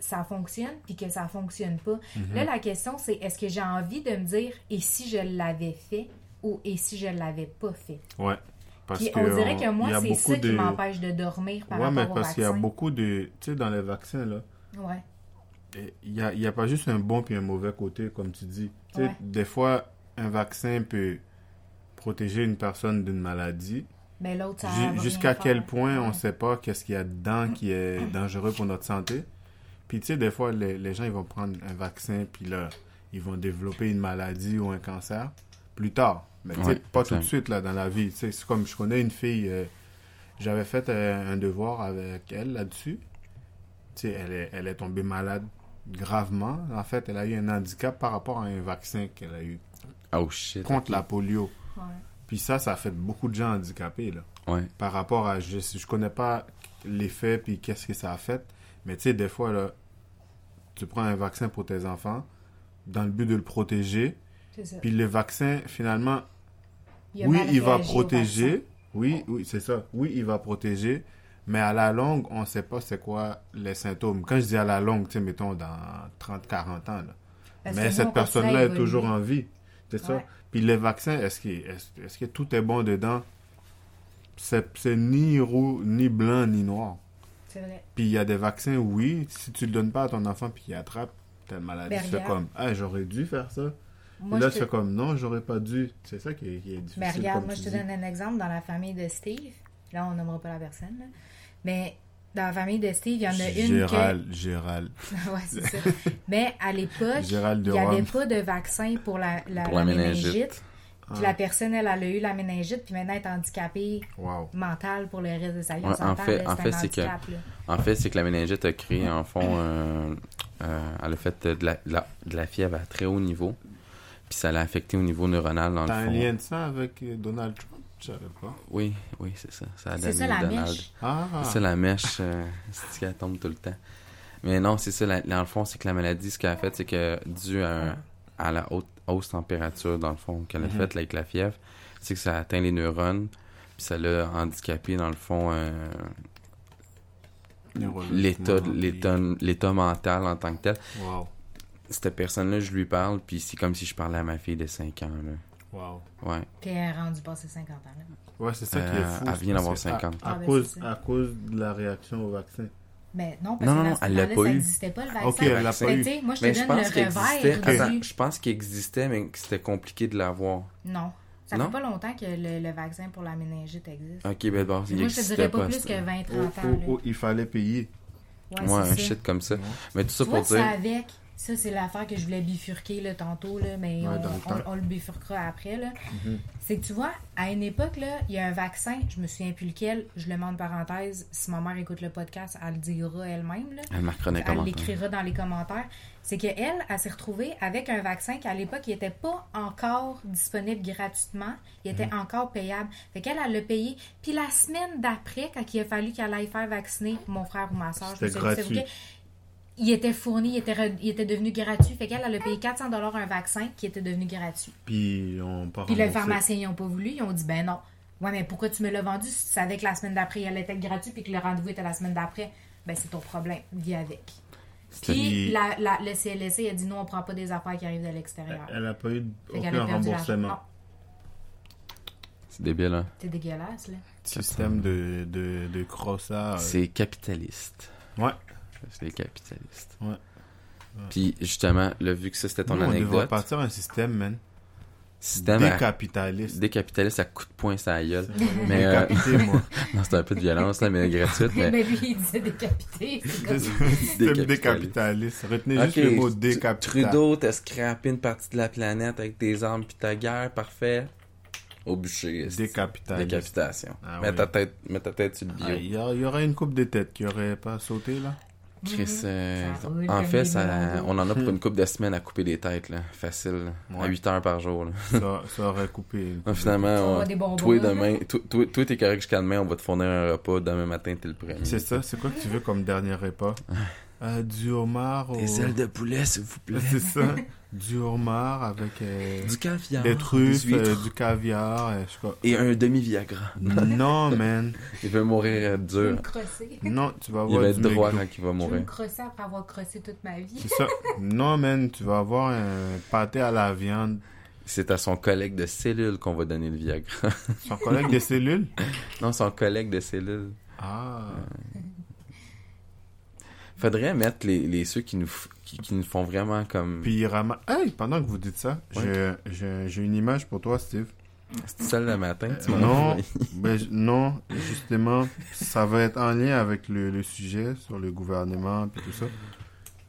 ça fonctionne puis que ça fonctionne pas. Mhm. Là, la question, c'est est-ce que j'ai envie de me dire et si je l'avais fait? Ou et si je l'avais pas fait? Ouais. Parce Puis que on dirait on- que moi, a c'est ça qui de- m'empêche de dormir par Ouais, mais rapport au parce qu'il y a beaucoup de. Tu sais, dans les vaccins, là, Ouais. il n'y a, y a pas juste un bon puis un mauvais côté, comme tu dis. Tu sais, Ouais. des fois, un vaccin peut protéger une personne d'une maladie. Mais l'autre, ça Jusqu'à quel faire. point on Ouais. ne sait pas qu'est-ce qu'il y a dedans qui est (clears throat) dangereux pour notre santé. Puis tu sais, des fois, les, les gens ils vont prendre un vaccin, puis là, ils vont développer une maladie ou un cancer plus tard. Mais tu sais, Ouais, pas exact. tout de suite là, dans la vie. Tu sais, C'est comme je connais une fille, euh, j'avais fait euh, un devoir avec elle là-dessus. Tu sais, elle est, elle est tombée malade gravement. En fait, elle a eu un handicap par rapport à un vaccin qu'elle a eu Oh shit. contre la polio. Ouais. Puis ça, ça a fait beaucoup de gens handicapés, là Ouais. par rapport à je je connais pas l'effet puis qu'est-ce que ça a fait mais tu sais des fois là tu prends un vaccin pour tes enfants dans le but de le protéger puis le vaccin finalement Il oui il va protéger. Oui oui c'est ça. Oui il va protéger. Mais à la longue on sait pas c'est quoi les symptômes. Quand je dis à la longue tu sais mettons dans 30 40 ans là. Parce que mais cette on personne continue à là est toujours en vie. C'est ça. Puis les vaccins est-ce que est-ce que tout est bon dedans? C'est, c'est ni roux ni blanc ni noir. C'est vrai. puis il y a des vaccins, oui, si tu le donnes pas à ton enfant puis il attrape telle maladie, Ben, regarde. comme, ah, j'aurais dû faire ça. Moi, là, je tu te... fais comme, non, j'aurais pas dû. C'est ça qui est, qui est difficile. Mais regarde, comme moi, tu je te dis. donne un exemple dans la famille de Steve. Là, on nommera pas la personne. là. Mais dans la famille de Steve, il y en a une Gérald, Gérald. que... (laughs) ouais, c'est ça. Mais à l'époque, Gérald il n'y avait pas de vaccin pour la, la, Pour la la méningite. méningite. Puis Ah. la personne, elle, elle a eu la méningite, puis maintenant, elle est handicapée Wow. mentale pour le reste de sa vie. Ouais, en fait- en c'est fait, c'est que- là. En fait, c'est que la méningite a créé, en fond, euh, euh, elle a fait de la, de la, de la fièvre à très haut niveau. Puis ça l'a affecté au niveau neuronal, dans T'as le un fond. lien de ça avec euh, Donald Trump? Je savais pas? Oui, oui, c'est ça. Ça a C'est ça, la Donald. mèche? Ah, C'est ça la mèche, euh, (laughs) c'est qu'elle tombe tout le temps. Mais non, c'est ça, la- dans le fond, c'est que la maladie, ce qu'elle a fait, c'est que dû à, à la haute hausse température, dans le fond, qu'elle a Mhm. faite avec la fièvre, c'est que ça a atteint les neurones, puis ça l'a handicapé, dans le fond, euh, l'état mental en tant que tel. Wow. Cette personne-là, je lui parle, puis c'est comme si je parlais à ma fille de 5 ans, là. Wow. Ouais. Puis elle est rendue passer 50 ans. Là. Ouais, c'est ça qui est Euh, fou. elle vient d'avoir que 50. À, à Ah, ben, cause, à cause de la réaction au vaccin. Mais non, parce Non, que non, elle l'a pas ça eu. n'existait pas, le vaccin. Ok, elle l'a pas eu. moi, je te Mais je donne pense le qu'il existait. revers (laughs) Attends, je pense qu'il existait, mais que c'était compliqué de l'avoir. Non. Ça Non? fait pas longtemps que le, le vaccin pour la méningite existe. Ok, ben bon, il moi, je te dirais pas pas. plus que 20-30 Oh, ans. oh, oh, il fallait payer. Ouais, un ça. shit comme ça. Mais tout ça pour dire. avec Ça, c'est l'affaire que je voulais bifurquer là, tantôt, là, mais Ouais, on, le on- le bifurquera après. Là. Mhm. C'est que tu vois, à une époque, là, il y a un vaccin, je me souviens plus lequel, je le mets en parenthèse. Si ma mère écoute le podcast, elle le dira elle-même. Elle marquera dans les Elle l'écrira dans les commentaires. C'est qu'elle, elle, elle s'est retrouvée avec un vaccin qui, à l'époque, n'était pas encore disponible gratuitement. Il était Mhm. encore payable. Fait qu'elle, elle l'a payé. Puis la semaine d'après, quand il a fallu qu'elle aille faire vacciner mon frère ou ma soeur, je me C'était souviens plus c'est gratuit. lequel, il était fourni, il était, re- il était devenu gratuit. Fait qu'elle, elle a payé 400 un vaccin qui était devenu gratuit. Puis on part Puis le pharmacien, ils n'ont pas voulu. Ils ont dit, ben non. Ouais, mais pourquoi tu me l'as vendu si tu savais que la semaine d'après, il allait être gratuit puis que le rendez-vous était la semaine d'après? Ben, c'est ton problème. Vis avec. Puis la, la- le CLSC a dit, non, on prend pas des affaires qui arrivent de l'extérieur. Elle a pas eu aucun remboursement. C'est débile, hein? c'est dégueulasse, là. Système de, de, de crossage. C'est capitaliste. Ouais. C'est capitaliste. Ouais. Puis justement, là, vu que ça c'était ton Nous, on devrait anecdote, partir un système, man. système à- Décapitaliste. des capitalistes à coup de poing la gueule. Mais euh, Décapité, moi. (laughs) non, c'est un peu de violence là, mais gratuite. Mais Mais... lui, il disait décapité. Système décapitaliste. Retenez juste le mot tu- décapitaliste. Trudeau, t'as scrappé une partie de la planète avec tes armes puis ta guerre, parfait. Au bûcher. Décapitaliste. Décapitation. Ah mets, ta tête, mets ta tête sur le bio. Ah, Il y, y aurait une coupe de tête qui aurait pas sauté, là. Chris, euh, Ça roule en fait, ça, on en a pour une (laughs) coupe de semaines à couper des têtes, là. Facile. À Ouais. 8 heures par jour. Là. Ça, ça (laughs) aurait coupé. Ah, finalement, on- toi, demain, toi, toi, toi, t'es correct jusqu'à demain, on va te fournir un repas. Demain matin, t'es le premier. C'est ça, c'est quoi que tu veux comme dernier repas? (laughs) Euh, Du homard au... Des ailes de poulet, s'il vous plaît. C'est ça. Du homard avec euh, Du caviar. des truffes, des euh, du caviar. euh, je sais pas. Et un demi-Viagra. (laughs) non, man. Il veut mourir euh, dur. me. Non, tu vas Il avoir va du être droit quand il va Je veux me mourir. crosser après avoir crossé toute ma vie? C'est ça. (laughs) Non, man, tu vas avoir un pâté à la viande. C'est à son collègue de cellule qu'on va donner le Viagra. Son collègue des cellules? non, son collègue de cellule. Ah. Faudrait mettre les, les ceux qui nous, f- qui, qui nous font vraiment comme... Puis il ramasse. Hey, pendant que vous dites ça, Ouais. j'ai- une image pour toi, Steve. C'est celle le matin tu m'as Non, (laughs) ben, non, justement, ça va être en lien avec le, le sujet sur le gouvernement et tout ça.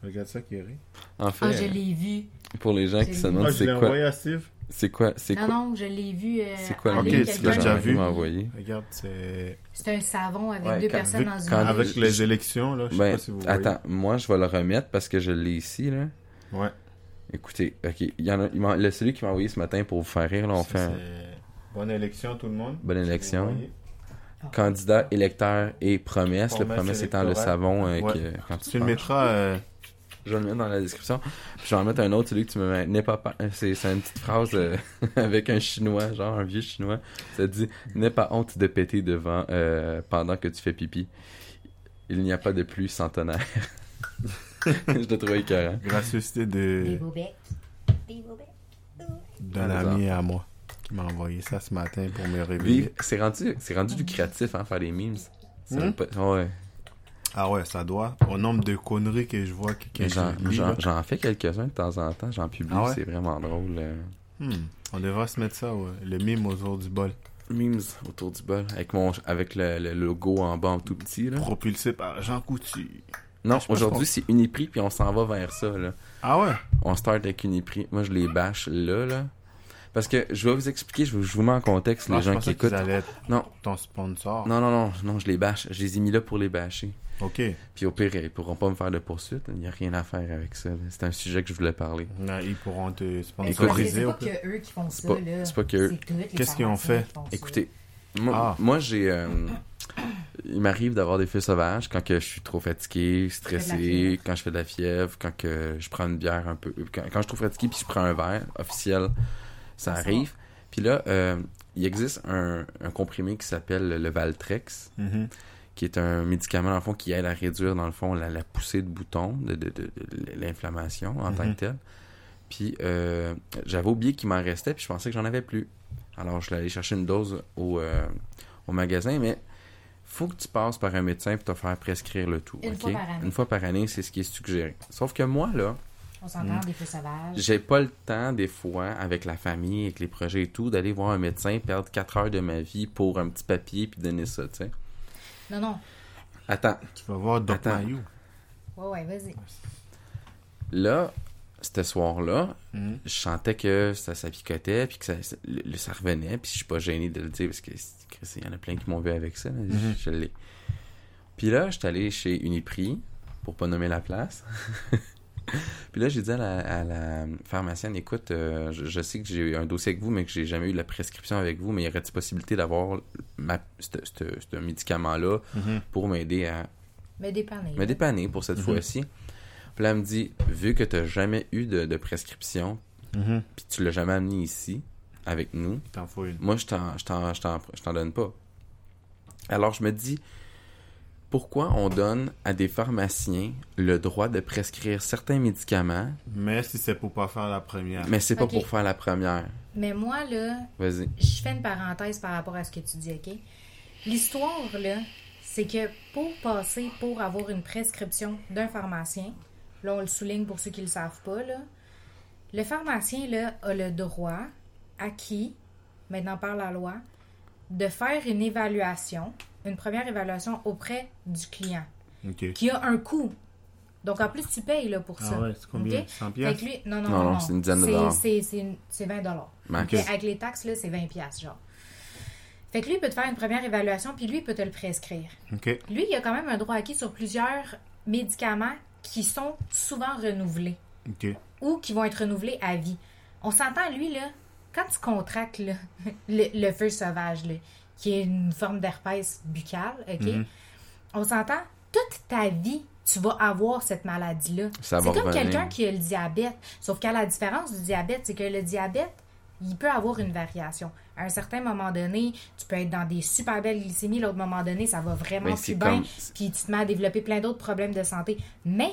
Regarde ça, Kerry. En fait, Ah, je l'ai vu. pour les gens qui se demandent Ah, je l'ai envoyé à Steve. C'est quoi, c'est Non, quoi, non, je l'ai vu. euh, c'est quoi Ok, tu l'as déjà vu? m'a envoyé? Regarde, c'est. C'est un savon avec Ouais, deux quand- personnes vu- dans une quand-. Avec je- les élections, là, je sais Ben, pas si vous voyez. attends, moi je vais le remettre parce que je l'ai ici, là. Ouais. Écoutez, ok, il y en a, il m'a- le celui qui m'a envoyé ce matin pour vous faire rire, là, on fait un Bonne élection, tout le monde. bonne élection. voyez? Candidat, électeur et promesse. le Promesse étant le savon euh, Ouais. que- quand tu Tu le mettras. euh, Je vais le mettre dans la description. Puis je vais en mettre un autre, celui que tu me mets. N'aie pas. C'est c'est une petite phrase euh, (laughs) avec un chinois, genre un vieux chinois. Ça dit N'aie pas honte de péter devant euh, pendant que tu fais pipi. Il n'y a pas de pluie sans tonnerre. (laughs) je te trouve écœurant. gracieuseté de d'un ami à moi qui m'a envoyé ça ce matin pour me Vive. réveiller. C'est rendu, c'est rendu lucratif, hein, faire des memes. Ça pas- Ouais. Ah ouais, ça doit. Au nombre de conneries que je vois que, que J'en fais quelques-uns de temps en temps. J'en publie. Ah ouais? C'est vraiment drôle. euh. Hmm, On devrait se mettre ça, ouais. le mime autour du bol. Memes autour du bol. Avec, mon, avec le, le logo en bas en tout petit. Là. Propulsé par Jean Coutu. Non, aujourd'hui c'est Uniprix puis on s'en va vers ça. Là. Ah ouais? On start avec Uniprix. Moi je les bâche là. là. Parce que je vais vous expliquer, je vous, je vous mets en contexte Non, les gens qui écoutent. être Non. ton sponsor. Non, non, non, non, je les bâche. Je les ai mis là pour les bâcher. Ok. Puis au pire, ils pourront pas me faire de poursuite. Il n'y a rien à faire avec ça. C'est un sujet que je voulais parler. Là, ils pourront te sponsoriser. c'est pas que eux qui font ça, c'est pas que eux. Qu'est-ce qu'ils ont fait? Écoutez, moi, Ah. moi, j'ai. euh, il m'arrive d'avoir des feux sauvages quand que je suis trop fatigué, stressé, quand je fais de la fièvre, quand que je prends une bière un peu. Quand, quand je suis trop fatigué puis je prends un verre officiel, ça arrive. Puis là, euh, il existe un, un comprimé qui s'appelle le Valtrex, Mhm. Qui est un médicament, dans le fond, qui aide à réduire, dans le fond, la, la poussée de bouton, de, de- de- de l'inflammation en tant Mhm. que telle. Puis euh, j'avais oublié qu'il m'en restait, puis je pensais que j'en avais plus. Alors je l'ai allé chercher une dose au, euh, au magasin, mais faut que tu passes par un médecin pour te faire prescrire le tout. Une fois par année. Une fois par année, c'est ce qui est suggéré. Sauf que moi, là, On s'entend des feux sauvages. j'ai pas le temps, des fois, avec la famille, avec les projets et tout, d'aller voir un médecin, perdre 4 heures de ma vie pour un petit papier puis donner ça, tu sais. Non, non. Attends, Tu vas voir Doc Attends. Mayou. Ouais, ouais, vas-y. là, ce soir-là, Mhm. je sentais que ça, ça picotait, puis que ça, ça, le- ça revenait, puis je suis pas gêné de le dire, parce que Chris, il y en a plein qui m'ont vu avec ça. là. Mhm. Je, je l'ai. Puis là, j'étais allé chez Uniprix, pour pas nommer la place. (laughs) (laughs) puis là, j'ai dit à la, à la pharmacienne, écoute, euh, je, je sais que j'ai eu un dossier avec vous, mais que j'ai jamais eu la prescription avec vous, mais y aurait-il possibilité d'avoir ce médicament-là Mhm. pour m'aider à Mais dépanner. me dépanner pour cette Mhm. fois-ci? Puis là, elle me dit, vu que tu n'as jamais eu de, de prescription, Mhm. puis tu l'as jamais amené ici avec nous, moi, je t'en, je t'en, je t'en, je t'en donne pas. Alors, je me dis, pourquoi on donne à des pharmaciens le droit de prescrire certains médicaments, Mais si c'est pour pas faire la première. mais c'est pas pour faire la première? Mais moi, là, Vas-y. je fais une parenthèse par rapport à ce que tu dis, OK? L'histoire, là, c'est que pour passer, pour avoir une prescription d'un pharmacien, là, on le souligne pour ceux qui ne le savent pas, là, le pharmacien, là, a le droit, acquis, maintenant par la loi, de faire une évaluation, une première évaluation auprès du client, qui a un coût. Donc, en plus, tu payes, là, pour ça. Ah ouais, c'est combien? OK? 100 Fait piastres? que lui, non, non, Non, non, non, c'est une dizaine de C'est- dollars. C'est c'est une- c'est 20 dollars. Puis avec les taxes, là, c'est 20 piastres, genre. Fait que lui, il peut te faire une première évaluation, puis lui, il peut te le prescrire. Lui, il a quand même un droit acquis sur plusieurs médicaments qui sont souvent renouvelés ou qui vont être renouvelés à vie. On s'entend, lui, là, quand tu contractes là, (laughs) le, le feu sauvage, là, qui est une forme d'herpès buccale, OK? Mhm. On s'entend, toute ta vie, tu vas avoir cette maladie-là. C'est comme quelqu'un qui a le diabète. Sauf qu'à la différence du diabète, c'est que le diabète, il peut avoir une variation. À un certain moment donné, tu peux être dans des super belles glycémies, l'autre moment donné, ça va vraiment Ben, plus bien, comme- puis tu te mets à développer plein d'autres problèmes de santé. Mais,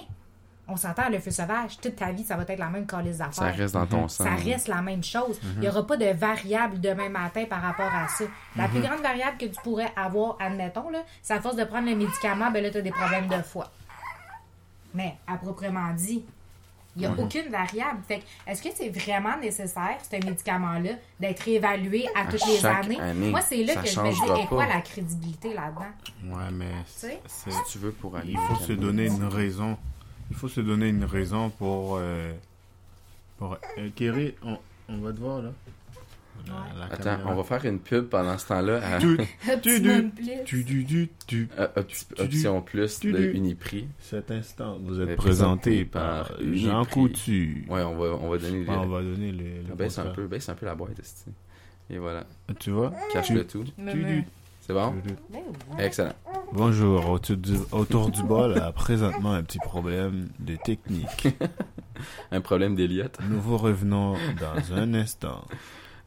on s'entend, le feu sauvage, toute ta vie, ça va être la même calice Ça d'affaires. reste dans ton sang. Ça reste la même chose. Il n'y aura pas de variable demain matin par rapport à ça. La plus grande variable que tu pourrais avoir, admettons, là, c'est à force de prendre le médicament, ben là, tu as des problèmes de foie. Mais, à proprement dit, il n'y a aucune variable. Fait que, est-ce que c'est vraiment nécessaire, ce médicament-là, d'être évalué à, À toutes les années? année. Moi, c'est là Ça que je me dis, et quoi la crédibilité là-dedans? Ouais, mais sais? c'est- Si tu veux pour aller. il faut se donner une raison. Il faut se donner une raison pour. Euh, pour Kerry, on, on va te voir là. La- la Attends, caméra. on va faire une pub pendant ce temps-là à Tu, (laughs) Optimum plus. tu, tu, tu, tu. à Op- tu- Option Plus tu- de tu- Uniprix. Cet instant, vous êtes présenté présenté par Jean. Coutu. Ouais, on va, on va donner les. Ah, on va donner les. les baisse un peu, baisse un peu la boîte. Et voilà. Tu vois? Cache Tu- le tout. C'est bon? oui. Excellent. Bonjour, autour du, autour du bol a présentement un petit problème de technique. (laughs) Un problème d'Eliott. Nous vous revenons dans un instant.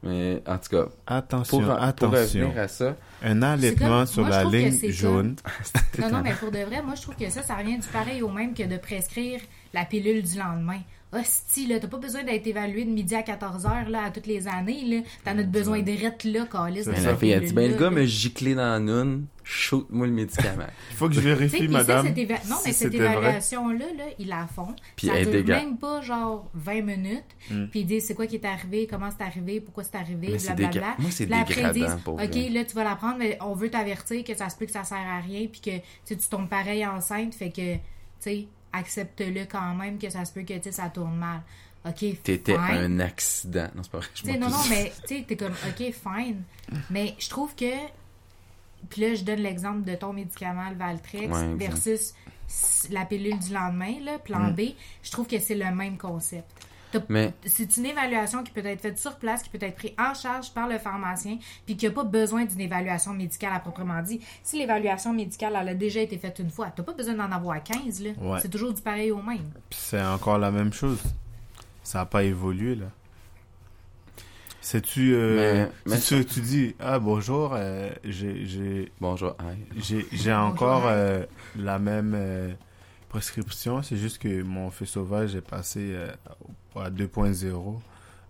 Mais en tout cas, Attention, pour, revenir à ça, Un allaitement comme- sur moi, la ligne jaune. Non, non, mais pour de vrai, moi, je trouve que ça, ça revient du pareil au même que de prescrire la pilule du lendemain. Hostie, là, t'as pas besoin d'être évalué de midi à 14h, là, à toutes les années, là. T'en as besoin de rette, là, C'est mais la fille a dit, ben le gars m'a giclé dans la noune, shoot-moi le médicament. (laughs) Il faut que je vérifie, ça, madame. éva- Non, mais si cette évaluation-là, là, ils la font. Puis ça dure même pas, genre, 20 minutes. Hmm. Puis ils disent c'est quoi qui est arrivé, comment c'est arrivé, pourquoi c'est arrivé, blablabla. déga- moi, c'est après, ils dégradant, disent, pour OK, vrai. là, tu vas la prendre, mais on veut t'avertir que ça se peut que ça sert à rien, puis que tu sais, tu tombes pareil enceinte, fait que, tu sais, accepte-le quand même que ça se peut que, ça tourne mal. OK, T'étais un accident. Non, c'est pas vrai. je non, non, mais tu t'es comme, OK, fine. Mais je trouve que. Puis là, je donne l'exemple de ton médicament, le Valtrex, Ouais, versus la pilule du lendemain, là, plan B. Je trouve que c'est le même concept. Mais- C'est une évaluation qui peut être faite sur place, qui peut être prise en charge par le pharmacien, puis qui n'a pas besoin d'une évaluation médicale à proprement dit. Si l'évaluation médicale elle a déjà été faite une fois, t'as pas besoin d'en avoir 15, là. Ouais. C'est toujours du pareil au même. C'est encore la même chose. Ça n'a pas évolué, là. Sais-tu. Euh, Mais- mais c'est-tu- tu dis, ah bonjour, euh, j'ai- j'ai Bonjour. Hi. j'ai j'ai encore euh, la même euh, prescription, c'est juste que mon feu sauvage est passé euh, au- à 2.0.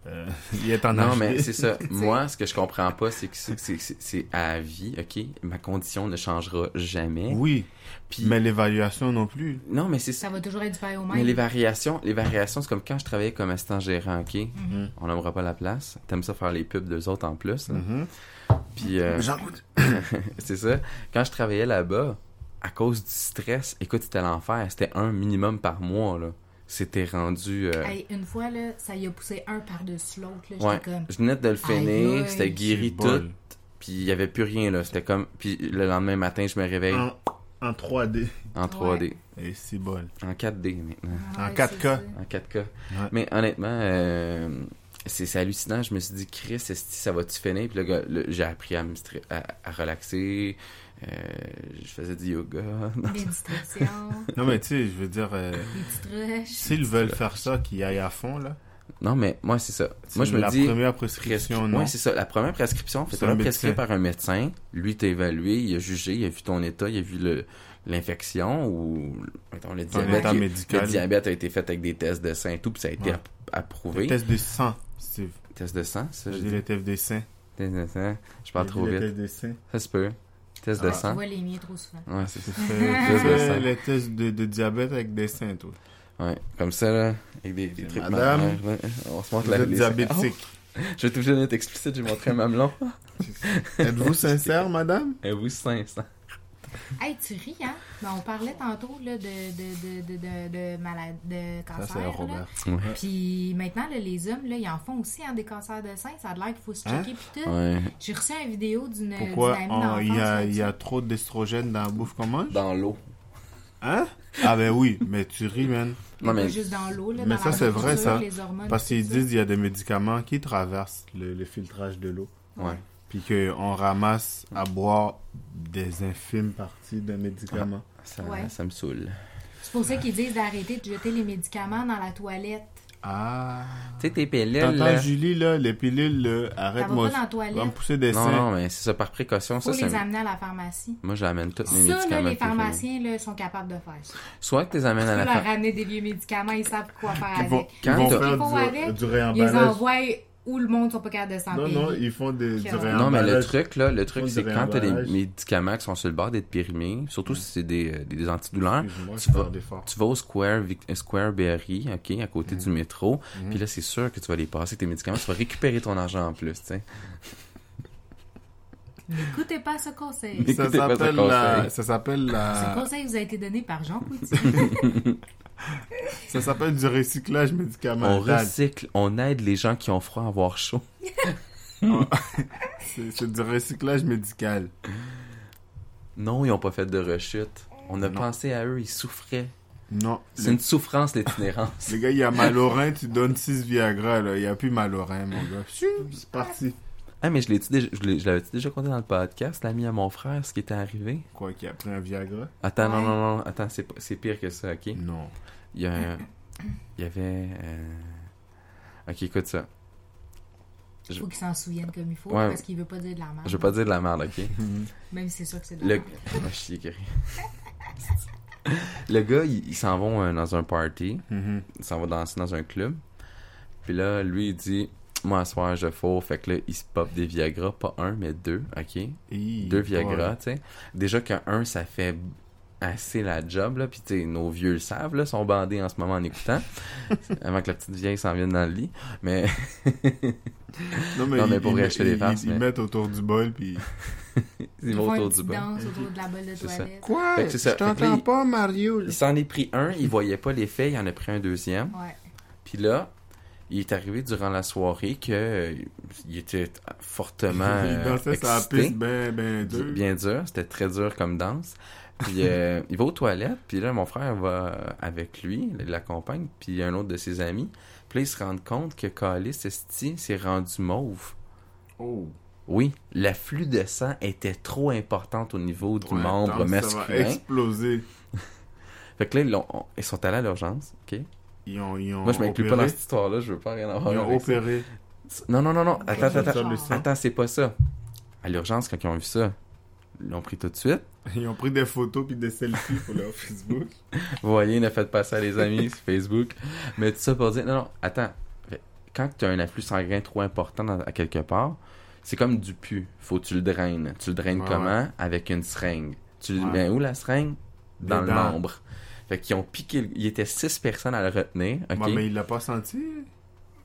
Euh, (laughs) il est en Non, mais c'est ça. (laughs) Moi, ce que je comprends pas, c'est que c'est- à vie, OK? Ma condition ne changera jamais. Oui, Puis, mais l'évaluation non plus. non, mais c'est ça. Ça va toujours être du pareil au Mais même. les variations, les variations, c'est comme quand je travaillais comme assistant gérant, OK? Mhm. On n'aimera pas la place. T'aimes ça faire les pubs d'eux autres en plus. là. Mhm. Puis, euh, (laughs) c'est ça. Quand je travaillais là-bas, à cause du stress, écoute, c'était l'enfer. C'était un minimum par mois, là. C'était rendu. euh, Hey, une fois, là, ça y a poussé un par-dessus l'autre. là. Ouais, comme. je venais de le finir, c'était guéri tout, puis il y avait plus rien là. C'était comme. Puis le lendemain matin, je me réveille En, en 3D. en 3D, Et c'est bol. en 4D maintenant. En Ouais, 4K. c'est ça. En 4K. Mais honnêtement, euh, c'est c'est hallucinant. Je me suis dit, Chris, est-ce que ça va-tu finir? Puis le- j'ai appris à me à relaxer. Euh, je faisais du yoga. (laughs) Méditation, Non, mais tu sais, je veux dire, euh, s'ils veulent faire ça, qu'ils aillent à fond, là. Non, mais moi, c'est ça. C'est Moi, je me la dis. première prescri- prescription, non? Ouais, c'est ça. La première prescription, C'est médecin. par un médecin. Lui t'a évalué, il a jugé, il a vu ton état, il a vu le l'infection ou mettons, le diabète. état il- médical. Le diabète a été fait avec des tests de sang et tout, puis ça a été Ouais. approuvé. Le test de sang, Steve. Test de sang, ça, J'ai je dit dis? le test de sang. Test de sang. Je parle trop dit le vite. test de sang. Ça se peut. Test de Ah. Tu sang. vois les miens trop souvent. Ouais, c'est ça. Test le test de, de diabète avec des seins, toi. Ouais, comme ça, là, avec des, des trucs madame. On se montre Vous la êtes les- diabétique. Oh, (laughs) je vais être explicite, j'ai montré un mamelon. Êtes-vous sincère, madame? Et vous, 500. (laughs) Hey, tu ris, hein? Ben, on parlait tantôt là, de, de, de, de, de, de, malade, de Ça, cancer. c'est là. Robert. Puis maintenant, là, les hommes, là, ils en font aussi hein, des cancers de sein. Ça a l'air qu'il faut se Hein? checker puis tout. Ouais. J'ai reçu une vidéo d'une Pourquoi d'une amie il y, y a trop d'estrogène dans la bouffe qu'on mange? Dans l'eau. Hein? Ah ben oui, mais tu ris, man. Mais Non, mais- juste dans l'eau, là, Mais dans ça, la c'est vrai, ça. les hormones, Parce qu'ils ça. disent qu'il y a des médicaments qui traversent le, le filtrage de l'eau. Ouais. Puis qu'on ramasse à boire des infimes parties d'un médicament. Ça, Ouais. ça me saoule. C'est pour ça qu'ils disent d'arrêter de jeter les médicaments dans la toilette. Ah. Tu sais, tes pilules, T'entends là. Julie, là, les pilules, arrête-moi. va me pousser des Non, seins. non, mais c'est ça, par précaution, Faut ça, les amener à la pharmacie. Moi, j'amène tous mes Ça, là, médicaments. les pharmaciens là, sont capables de faire ça. Soit que tu les amènes à la leur pharmacie. ramener des vieux médicaments, ils savent quoi faire Ils vont, avec. ils Quand vont t'as- faire Ils font avec, du, du Ils envoient où le monde sont pas capables de s'en Non, non, ils font des, du Non, réemballage. Non, mais le truc, là, le truc, c'est quand t'as des réemballage. médicaments qui sont sur le bord d'être périmés, surtout si c'est des, euh, des, des antidouleurs, tu vas- tu vas au Square, euh, Square Berry, OK, à côté Mhm. du métro, puis là, c'est sûr que tu vas les passer tes médicaments, tu vas récupérer ton argent en plus, tu sais. N'écoutez pas ce conseil. Ça s'appelle la, conseil. ça s'appelle Ce conseil vous a été donné par Jean Poutier. (laughs) (laughs) ça s'appelle du recyclage On médicamental. recycle, on aide les gens qui ont froid à avoir chaud. (laughs) C'est du recyclage médical. Non, ils ont pas fait de rechute. On a Non. pensé à eux, ils souffraient. Non. C'est une souffrance, l'itinérance. (laughs) le gars, il a mal au rein, tu donnes 6 Viagra, là. Il n'y a plus mal au rein, mon gars. C'est parti. Ah, mais je l'ai déjà, je l'ai- je l'avais déjà conté dans le podcast, l'ami à mon frère, ce qui était arrivé? Quoi, qu'il a pris un Viagra? Attends, non, Ouais. non, non, attends, c'est, pas- c'est pire que ça, ok? Non. Il y a un- Il y avait. euh, Ok, écoute ça. Il faut qu'il s'en souvienne comme il faut Ouais. parce qu'il veut pas dire de la merde. Je vais pas dire de la merde, ok? (laughs) Même si c'est sûr que c'est de la Le. merde. (laughs) Le gars, ils il s'en vont euh, dans un party. Mhm. Il s'en va danser dans un club. Puis là, lui, il dit Moi, ce soir, je fous. Fait que là, il se pop des Viagra, pas un, mais deux, ok? Hi, Deux Viagra, ouais. tu sais. Déjà qu'un, ça fait assez la job, là. Puis, tu sais, nos vieux le savent, là, sont bandés en ce moment en écoutant. (laughs) avant que la petite vieille s'en vienne dans le lit. Mais, Non, Non, mais pour fais des ils- farces, Ils mais- mettent autour du bol, puis... (laughs) ils vont autour du danse autour de la bolle de ça. toilette. Quoi? Fait que c'est ça. Je t'entends il- pas, Mario. Il s'en est pris un, il voyait pas l'effet, il en a pris un deuxième. Ouais. Puis là, il est arrivé durant la soirée que euh, il était fortement (laughs) Il euh, dansait sa piste ben, ben Bi- deux. Bien dur, c'était très dur comme danse. Puis euh, (laughs) il va aux toilettes, puis là, mon frère va avec lui, il l'accompagne, puis un autre de ses amis. Puis là, ils se rendent compte que Calis Esti s'est rendu mauve. Oh. Oui, l'afflux de sang était trop importante au niveau du Ouais, membre attends, Ça va masculin. exploser. (laughs) Fait que là, ils, ils sont allés à l'urgence, ok? Ils ont, ils ont Moi, je m'inclus pas dans cette histoire-là, je veux pas rien avoir Ils ont ça. opéré. Non, non, non, non, attends, attends, attends. Attends, c'est pas ça. À l'urgence, quand ils ont vu ça, ils l'ont pris tout de suite. (laughs) Ils ont pris des photos puis des selfies pour leur Facebook. (laughs) Vous voyez, ne faites pas ça les amis sur Facebook. Mais tout ça pour dire, non, non, attends. Quand tu as un afflux sanguin trop important dans- à quelque part, c'est comme du pu. Faut que tu le draines. Tu le draines Ouais, comment? Avec une seringue. Tu le Ouais. mets où la seringue? Dans le membre. Fait qu'ils ont piqué. le- Il était six personnes à le retenir. OK? Ouais, mais il l'a pas senti.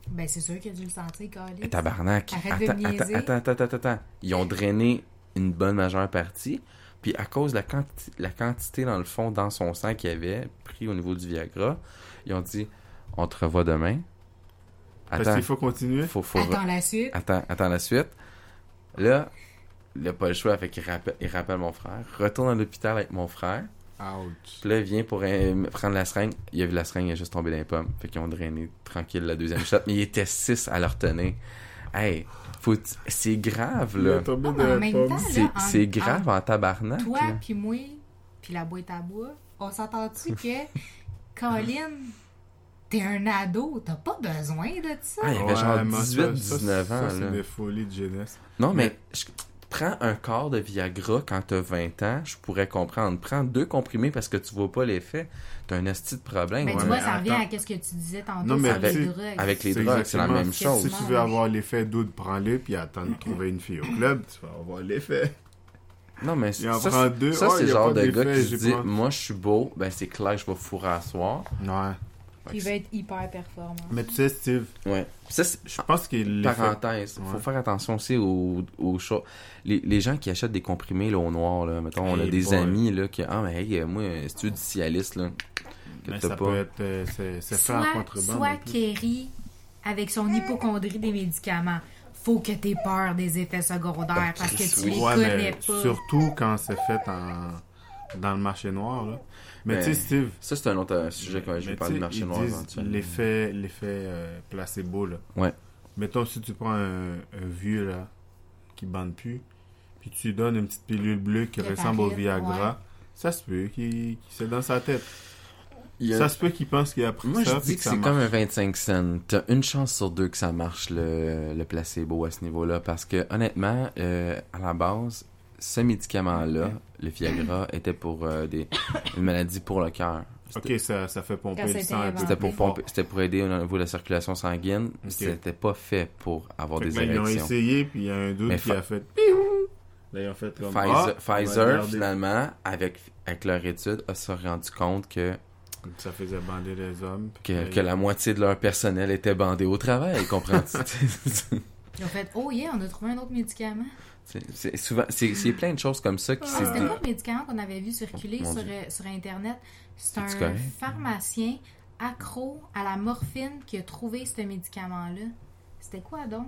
Ben, c'est sûr qu'il a dû le sentir, Calis. Et Tabarnak. Arrête de Attends, me niaiser. attends, attends, attends, attends, attends. Ils ont drainé une bonne majeure partie. Puis à cause de la, quanti- la quantité, dans le fond, dans son sang qu'il y avait, pris au niveau du Viagra, ils ont dit On te revoit demain. Parce Attends, qu'il faut continuer. faut, faut Attends la suite. Attends, attends la suite. Là, il n'a pas le choix, fait qu'il rappelle, il rappelle mon frère. Retourne à l'hôpital avec mon frère. Ouch. Puis là, il vient pour euh, prendre la seringue. Il a vu la seringue, il a juste tombé dans les pommes. Fait qu'ils ont drainé tranquille la deuxième shot. Mais il était six à leur tenir. Hey, faut c'est grave, Il est là. C'est là, en- c'est grave en tabarnak. Toi, là. puis moi, puis la boîte à bois, on s'entend-tu (laughs) que, Colin, t'es un ado, t'as pas besoin de ça? Ah, il avait genre mais ça- 18, ça, 19 ça, ans, c'est des folies de jeunesse. Non, mais je- prends un quart de Viagra quand t'as 20 ans, je pourrais comprendre. Prends deux comprimés parce que tu vois pas l'effet. T'as un asti de problème. Mais Ouais, tu vois, mais ça revient à ce que tu disais tantôt Non, mais sur les avec- drogues. avec les drogues, c'est la même Si chose. tu veux avoir l'effet d'oud, prends-le, puis attends de trouver une fille au club, tu vas avoir l'effet. Non, mais ça, ça, Oh, c'est le genre de gars qui se dit pas- Moi, je suis beau, ben c'est clair que je vais fourrer à soir. Ouais. Il va être hyper performant. Mais tu sais, Steve, Ouais. Ça, je pense que. Parenthèse, faut Ouais. faire attention aussi aux, aux choses. Les, les gens qui achètent des comprimés là, au noir, là, mettons, on a des boy. amis là, qui Ah, mais hey, moi, si tu veux du Cialis, là, que Mais ça pas. peut être... euh, c'est c'est fait en contrebande. soit. Kerry avec son hypochondrie des médicaments. Faut que t'aies peur des effets secondaires parce que tu les Ouais, connais mais pas. surtout quand c'est fait en... dans le marché noir, là. Mais Mais tu sais, Steve... Ça, c'est un autre euh, sujet quand je vais parler du marché noir. L'effet l'effet, euh, placebo, là. Ouais. Mettons, si tu prends un, un vieux, là, qui bande plus, puis tu lui donnes une petite pilule bleue qui Le ressemble au Viagra, ouais. ça se peut qu'il c'est dans sa tête. A- Ça se peut qu'il pense qu'il a pris Moi, ça, je puis dis que c'est comme un 25 cents. T'as une chance sur deux que ça marche, le, le placebo à ce niveau-là. Parce que, honnêtement, euh, à la base, ce médicament-là, le Viagra, (clears throat) était pour euh, des, une maladie pour le cœur. C'était- Ok, ça, ça fait pomper Quand le c'était sang un peu inventé. C'était pour pomper, c'était pour aider au niveau de la circulation sanguine. Ok. C'était pas fait pour avoir Fait des là, ils ont érections. essayé, puis il y a un doute Mais qui fa- a fait... Piou! Là, ils ont fait comme... Pfizer, Ah, Pfizer, finalement, avec, avec leur étude, a se rendu compte que, Ça faisait bander les hommes. que, là, que la moitié de leur personnel était bandé au travail, comprends-tu? (laughs) Ils ont fait Oh yeah, on a trouvé un autre médicament. C'est- souvent, c'est c'est plein de choses comme ça qui Ah, s'est C'était quoi le médicament qu'on avait vu circuler sur, Dieu. euh, sur Internet? C'est un correct? pharmacien accro à la morphine qui a trouvé ce médicament-là. C'était quoi donc?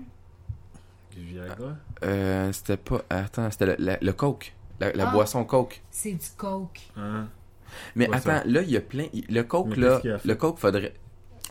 Du Viagra. Euh, c'était pas. Attends, c'était le, le Coke. La, la Ah. boisson Coke. C'est du coke. Hein? Mais attends, là, il y a plein. Le Coke, Mais là. Le Coke, faudrait.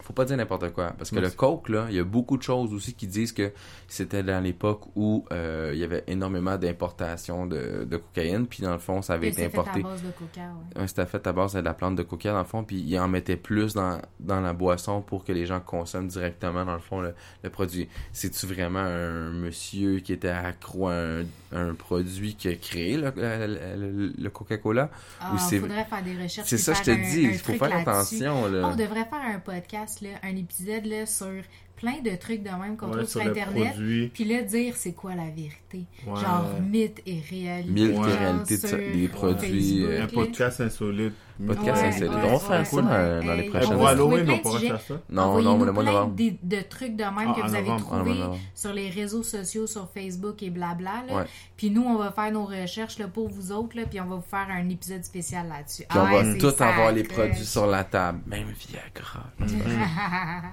Faut pas dire n'importe quoi. Parce que le Coke, là, il y a beaucoup de choses aussi qui disent que c'était dans l'époque où euh, il y avait énormément d'importation de, de cocaïne. Puis dans le fond, ça avait été fait à importé. base de coca, ouais. Ouais, c'était fait à base de la plante de coca, dans le fond, puis ils en mettaient plus dans, dans la boisson pour que les gens consomment directement, dans le fond, le, le produit. C'est-tu vraiment un monsieur qui était accro à un, un produit qui a créé le, le- le- le Coca-Cola? Ah, Ou c'est- faudrait faire des recherches. C'est ça, je te dis, il faut faire attention, là. On devrait faire un podcast, là, un épisode là, sur plein de trucs de même qu'on Ouais, trouve sur Internet. Puis là, dire c'est quoi la vérité. Ouais. Genre mythe et réalité. Mythe et réalité des produits, Facebook, Un podcast insolite. Podcast Ouais, ouais, On va faire ça dans, dans les prochaines Pour on Halloween, on de pourra sujets. faire ça. Non, non, le mois de novembre. des- de trucs de même Ah, que vous avez trouvés novembre. sur les réseaux sociaux, sur Facebook et blabla. là. Ouais. Puis nous, on va faire nos recherches là, pour vous autres, là, puis on va vous faire un épisode spécial là-dessus. Puis on Ah ouais, va tout avoir les produits sur la table. Même Viagra. (laughs)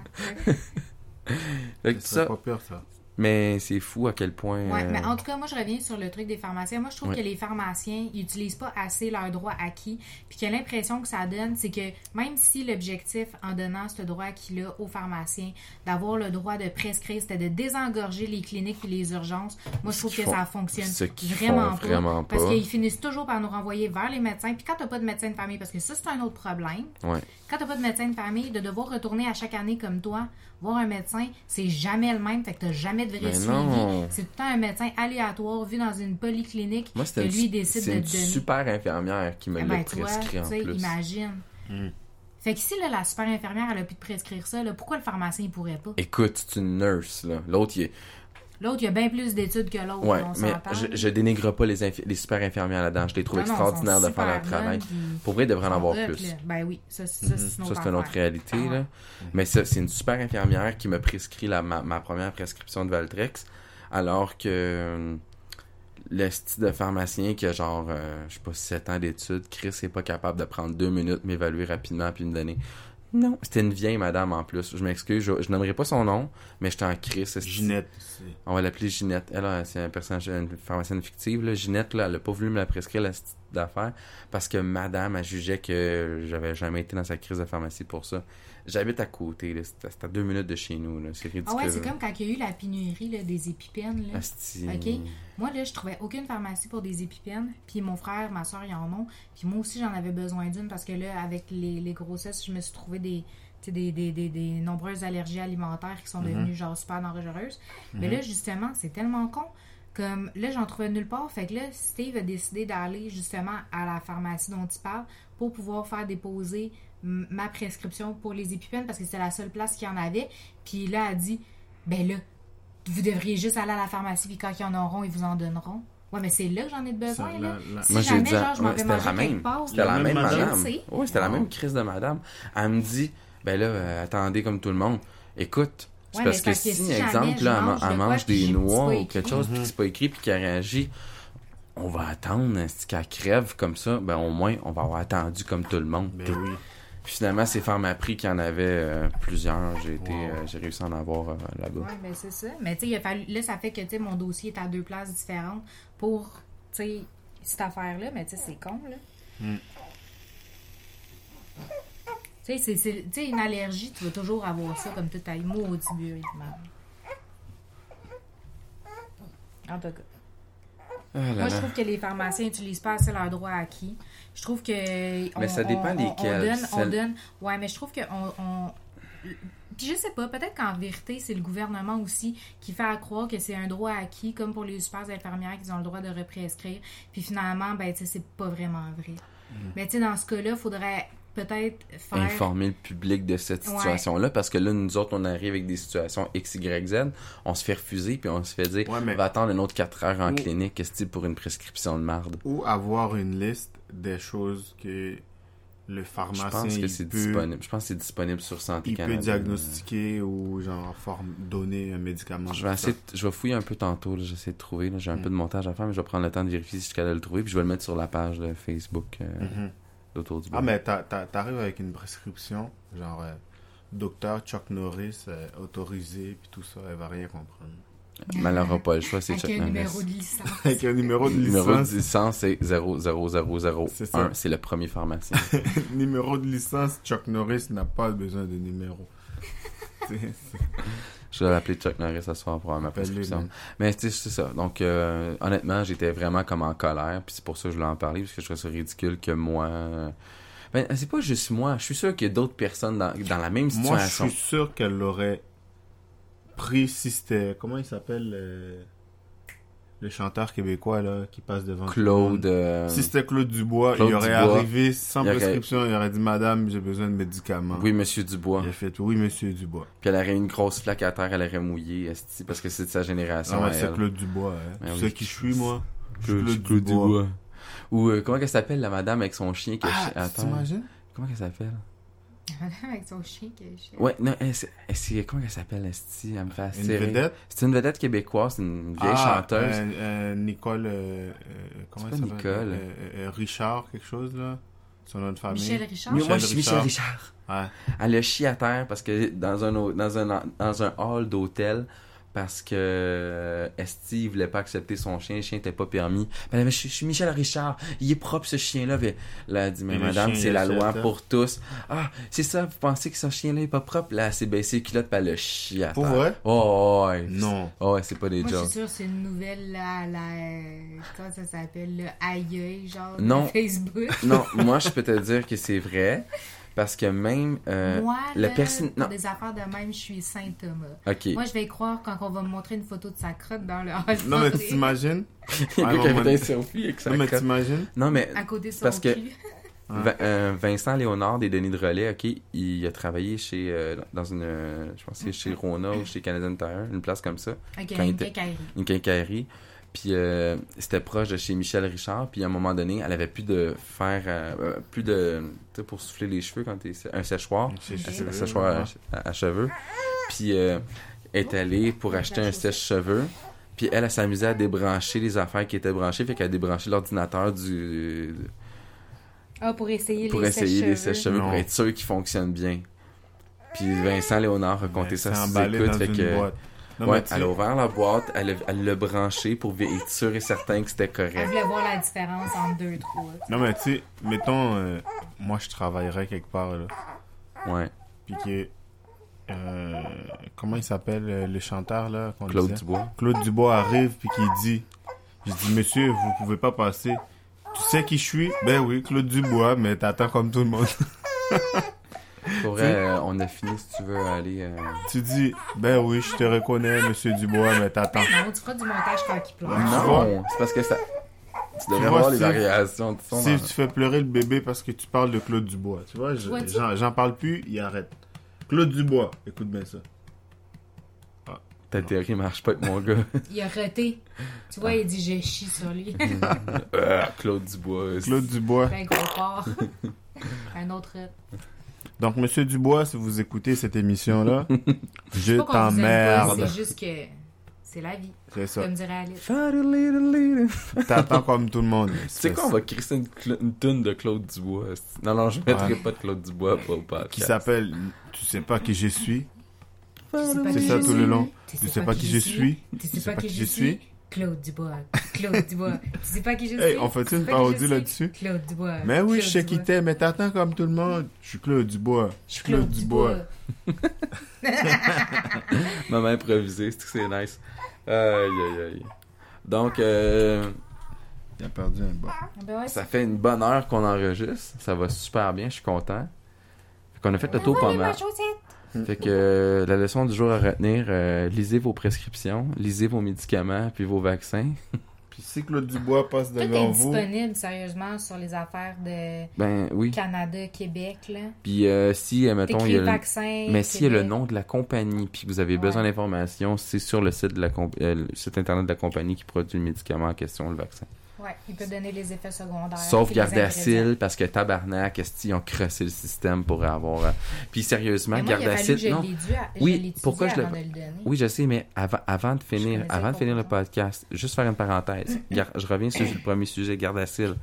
Ça, pas pire, ça. Mais c'est fou à quel point... Ouais, euh, mais en tout cas, moi, je reviens sur le truc des pharmaciens. Moi, je trouve Ouais. que les pharmaciens, ils utilisent pas assez leurs droits acquis. Puis que l'impression que ça donne, c'est que même si l'objectif, en donnant ce droit acquis-là aux pharmaciens, d'avoir le droit de prescrire, c'était de désengorger les cliniques et les urgences, moi, je trouve que font- ça fonctionne vraiment, pas, vraiment Parce pas. qu'ils finissent toujours par nous renvoyer vers les médecins. Puis quand t'as pas de médecin de famille, parce que ça, c'est un autre problème. Ouais. Quand t'as pas de médecin de famille, de devoir retourner à chaque année comme toi, voir un médecin, c'est jamais le même. Fait que t'as jamais vrai Mais suivi. non. C'est tout le temps un médecin aléatoire vu dans une polyclinique Moi, que lui décide de une donner. super infirmière qui me Eh l'a ben, toi, prescrit en tu sais, plus. imagine. Hmm. Fait que si là, la super infirmière, elle a pu te prescrire ça, là, pourquoi le pharmacien, il pourrait pas? Écoute, c'est une nurse, là. L'autre, il est... L'autre, il a bien plus d'études que l'autre, Ouais, mais je, je dénigre pas les, les super infirmières là-dedans. Je les trouve Non, extraordinaires de faire leur travail. puis Pour vrai, ils devraient en avoir plus. là. Ben oui, ça, ça, Mhm. c'est une Ça, autre c'est une autre affaire. réalité, Ah ouais. là. Mais ça, c'est une super infirmière qui m'a prescrit la, ma, ma première prescription de Valtrex, alors que euh, le style de pharmacien qui a genre, euh, je sais pas, 7 ans d'études, Chris est pas capable de prendre deux minutes, m'évaluer rapidement puis me donner. Non, c'était une vieille madame en plus. Je m'excuse, je, je nommerai pas son nom, mais j'étais en crise. Ginette. c'est- On va l'appeler Ginette. Elle, là, c'est un personnage, une pharmacienne fictive. Là. Ginette, là, elle a pas voulu me la prescrire, la petite d'affaires, parce que madame, elle jugeait que j'avais jamais été dans sa crise de pharmacie pour ça. J'habite à côté, là. C'est à deux minutes de chez nous, là. C'est ridicule. Ah ouais, c'est comme quand il y a eu la pénurie là, des épipènes. Là. Asti. OK. Moi, là, je trouvais aucune pharmacie pour des épipènes. Puis mon frère, ma soeur, ils en ont. Puis moi aussi, j'en avais besoin d'une parce que là, avec les, les grossesses, je me suis trouvé des, tu sais, des, des, des, des nombreuses allergies alimentaires qui sont devenues genre super dangereuses. Mais là, justement, c'est tellement con. Comme là, j'en trouvais nulle part. Fait que là, Steve a décidé d'aller justement à la pharmacie dont il parle pour pouvoir faire déposer ma prescription pour les épipènes parce que c'était la seule place qu'il y en avait. Puis là, elle a dit Ben là, vous devriez juste aller à la pharmacie, puis quand ils en auront, ils vous en donneront. Ouais, mais c'est là que j'en ai besoin, Ça, là. la- la- Si Moi, j'ai jamais, dit, genre, je m'en vais c'était manger la même. C'était la La même madame. Oui, c'était la même crise de madame. Elle me dit, ben là, euh, attendez comme tout le monde. Écoute, c'est Ouais, parce que si, si jamais exemple, là, elle, mange elle quoi des noix ou quelque chose, puis que c'est pas écrit, puis qu'elle réagit, on va attendre qu'elle crève comme ça? Ben au moins, on va avoir attendu comme tout le monde. Ben oui. Puis finalement, c'est Pharmaprix qui en avait euh, plusieurs. J'ai été, Wow. euh, j'ai réussi à en avoir euh, là-bas. Ouais, ben c'est ça. Mais tu sais, il a fallu. Là, ça fait que, tu sais, mon dossier est à deux places différentes pour, tu sais, cette affaire-là. Mais tu sais, c'est con, là. Mm. Tu sais, c'est- c'est- tu sais, une allergie, tu vas toujours avoir ça comme tout à maudit merde. En tout cas. Ah là Moi, je trouve que les pharmaciens n'utilisent pas assez leurs droits acquis. Je trouve que. on- Mais ça dépend on- on- lesquels. On donne, on donne. Ouais, mais je trouve que. On, Puis je sais pas, peut-être qu'en vérité, c'est le gouvernement aussi qui fait à croire que c'est un droit acquis, comme pour les super infirmières qui ont le droit de represcrire. Puis finalement, ben, tu sais, c'est pas vraiment vrai. Mm. Mais tu sais, dans ce cas-là, il faudrait peut-être faire. informer le public de cette Ouais. situation-là parce que là nous autres on arrive avec des situations X Y Z on se fait refuser puis on se fait dire Ouais, mais- on va attendre une autre 4 heures en Ou- clinique qu'est-ce que pour une prescription de marde? Ou avoir une liste des choses que le je pharmacien pense que c'est peut, disponible je pense que c'est disponible sur Santé il peut Canada diagnostiquer ou genre form- donner un médicament. je vais essayer de- je vais fouiller un peu tantôt là, j'essaie de trouver là. j'ai un peu de montage à faire mais je vais prendre le temps de vérifier si je suis capable de le trouver puis je vais le mettre sur la page de Facebook euh, Mhm. D'autour du Ah, mais t'arrives avec une prescription, genre euh, docteur Chuck Norris euh, autorisé, puis tout ça, elle va rien comprendre. mais elle aura pas le choix c'est Avec Chuck un Norris. numéro de licence. (laughs) Avec un numéro de Le numéro licence, de licence c'est 00001 C'est ça. c'est le premier pharmacien (laughs) numéro de licence, Chuck Norris n'a pas besoin de numéro. (laughs) Je vais l'appeler Chuck Norris ce soir pour avoir ma prescription. Mais c'est ça. Donc, euh, honnêtement, j'étais vraiment comme en colère. Puis c'est pour ça que je voulais en parler, parce que je trouvais ça ridicule que moi. Ben, c'est pas juste moi. Je suis sûr qu'il y a d'autres personnes dans, dans la même Moi, je situation. suis sûr qu'elle l'aurait pris si c'était. Comment il s'appelle euh, le chanteur québécois là, qui passe devant? Claude. euh, Si c'était Claude Dubois, Claude il aurait Dubois. arrivé sans Il aurait- prescription, il aurait dit Madame, j'ai besoin de médicaments. Oui, Monsieur Dubois. Il a fait Oui, monsieur Dubois. Puis elle aurait eu une grosse flaque à terre, elle aurait mouillé, parce que c'est de sa génération. Ah ouais, c'est. Claude Dubois. Hein. Ben tu oui. sais qui je suis, moi Claude, Claude Claude Dubois. Dubois. Ou euh, comment elle s'appelle, la madame avec son chien qui Ah, t'imagines? Comment elle s'appelle? (laughs) Avec son chien qui est Ouais, non, elle, c'est- comment elle s'appelle, Esti? Elle me fait Une vedette? C'est une vedette québécoise, c'est une vieille ah, chanteuse. euh, euh, Nicole. euh, comment elle s'appelle? Nicole. Richard, quelque chose, là? Son nom de famille? Michel Richard? Mais moi, Michel je suis Michel Richard. Ouais. Elle a chié à terre parce que dans un, dans un, dans un hall d'hôtel parce que euh, Esti il voulait pas accepter son chien, le chien était pas permis. Ben, mais je, je suis Michel Richard, il est propre ce chien-là. Là, elle dit, mais le madame, chien, c'est la loi accepte. pour tous. Ah, c'est ça, vous pensez que ce chien-là est pas propre? Là, s'est baissé les culottes, puis elle a chié à Pour vrai? Oh, ouais. Non. Oh, ouais, c'est pas des Moi, je jokes. suis sûre que c'est une nouvelle, là, la... Comment ça s'appelle? Le genre, Non. de Facebook. Non, (laughs) moi, je peux te dire que c'est vrai. Parce que même euh, Moi, personne. pour Non, des affaires de même, je suis Saint-Thomas. ok. Moi, je vais y croire quand on va me montrer une photo de sa crotte dans le hall Non, mais t'imagines? Il y a un qui non, avait moi- un selfie avec sa Non, mais t'imagines? Non, mais à côté de son Parce que- (laughs) euh, Vincent Léonard des Denis de Relais, ok, il a travaillé chez euh, dans une, euh, je pense que c'est chez Rona ou chez Canadian Tire, une place comme ça, une quincaillerie. une quincaillerie. Puis euh, c'était proche de chez Michel Richard. Puis à un moment donné, elle avait plus de fer, euh, euh, plus de, tu sais, pour souffler les cheveux quand t'es un séchoir, un séchoir à, à- à cheveux. Puis euh, est allée pour acheter un sèche-cheveux. Puis elle, elle s'amusait à débrancher les affaires qui étaient branchées, fait qu'elle a débranché l'ordinateur du Ah, pour essayer pour les essayer les sèche-cheveux. pour être sûr qu'ils fonctionnent bien. Puis Vincent Léonard a compté ça c'est sous emballé écoute, dans fait que boîte. Non, ouais, elle a ouvert la boîte, elle elle l'a branché pour être sûr et certain que c'était Elle correct. voulait voir la différence entre deux trois. non, mais tu sais, mettons, euh, moi je travaillerais quelque part, là. Ouais, Puis que. euh, comment il s'appelle euh, le chanteur, là qu'on Claude disait? Dubois. Claude Dubois arrive, puis qui dit Je dis, monsieur, vous pouvez pas passer. Tu sais qui je suis? Ben oui, Claude Dubois, mais t'attends comme tout le monde. (laughs) Pour euh, on a fini si tu veux aller. euh, tu dis Ben oui, je te reconnais, monsieur Dubois, mais t'attends. Non, tu feras du montage quand il pleure. Non, c'est parce que ça. Tu devrais vois, voir les variations de son. Si dans- tu fais pleurer le bébé parce que tu parles de Claude Dubois, tu vois, je- j'en parle plus, il arrête. Claude Dubois, écoute bien ça. Ta théorie marche pas avec mon gars. (laughs) Il a reté. Tu vois, il dit je chie sur lui. (laughs) Euh, Claude Dubois. Claude Dubois. Ben gros porc. (laughs) Un autre. Donc, monsieur Dubois, si vous écoutez cette émission-là, (laughs) je t'emmerde. C'est juste que c'est la vie. C'est ça. Comme dirait Alice. Tu T'attends comme tout le monde. sais quoi, on va créer une, une toune de Claude Dubois. Non, non, je mettrai Ouais. pas de Claude Dubois pour le podcast. Qui s'appelle Tu sais pas qui je suis? Tu sais pas C'est ça tout le long. Tu sais pas qui je suis? Tu sais pas qui je suis? Claude Dubois. Claude Dubois. (laughs) Tu sais pas qui je suis? Hey, on sais une pas qui je parodie là-dessus? Claude Dubois. Mais oui, Claude je sais qui Dubois. t'es, mais t'attends comme tout le monde. Je suis Claude Dubois. Je suis Claude Dubois. (laughs) Maman improvisée, c'est que c'est nice. Aïe, aïe, aïe. Donc, euh, Il a perdu un bas. Ah Ben ouais, ça fait une bonne heure qu'on enregistre. Ça va super bien, je suis content. Fait qu'on a fait le tour pas mal. (laughs) Fait que euh, la leçon du jour à retenir, euh, lisez vos prescriptions, lisez vos médicaments, puis vos vaccins. (laughs) Puis si Claude Dubois passe Tout est devant vous, disponible, sérieusement, sur les affaires de Ben oui. Canada, Québec, là. Puis euh, si, euh, mettons, il y a le... vaccin. Mais s'il y a le nom de la compagnie, puis que vous avez Ouais. besoin d'informations, c'est sur le site de la comp- euh, le site internet de la compagnie qui produit le médicament en question, le vaccin. Ouais, il peut donner les effets secondaires. Sauf Gardasil, parce que tabarnak, est-ce qu'ils ont crossé le système pour avoir... euh, Puis sérieusement, Gardasil... non. à- Oui, pourquoi je le- le. Oui, je sais, mais avant, avant de finir, avant de finir le podcast, juste faire une parenthèse. (clears throat) Je reviens sur le premier sujet, Gardasil.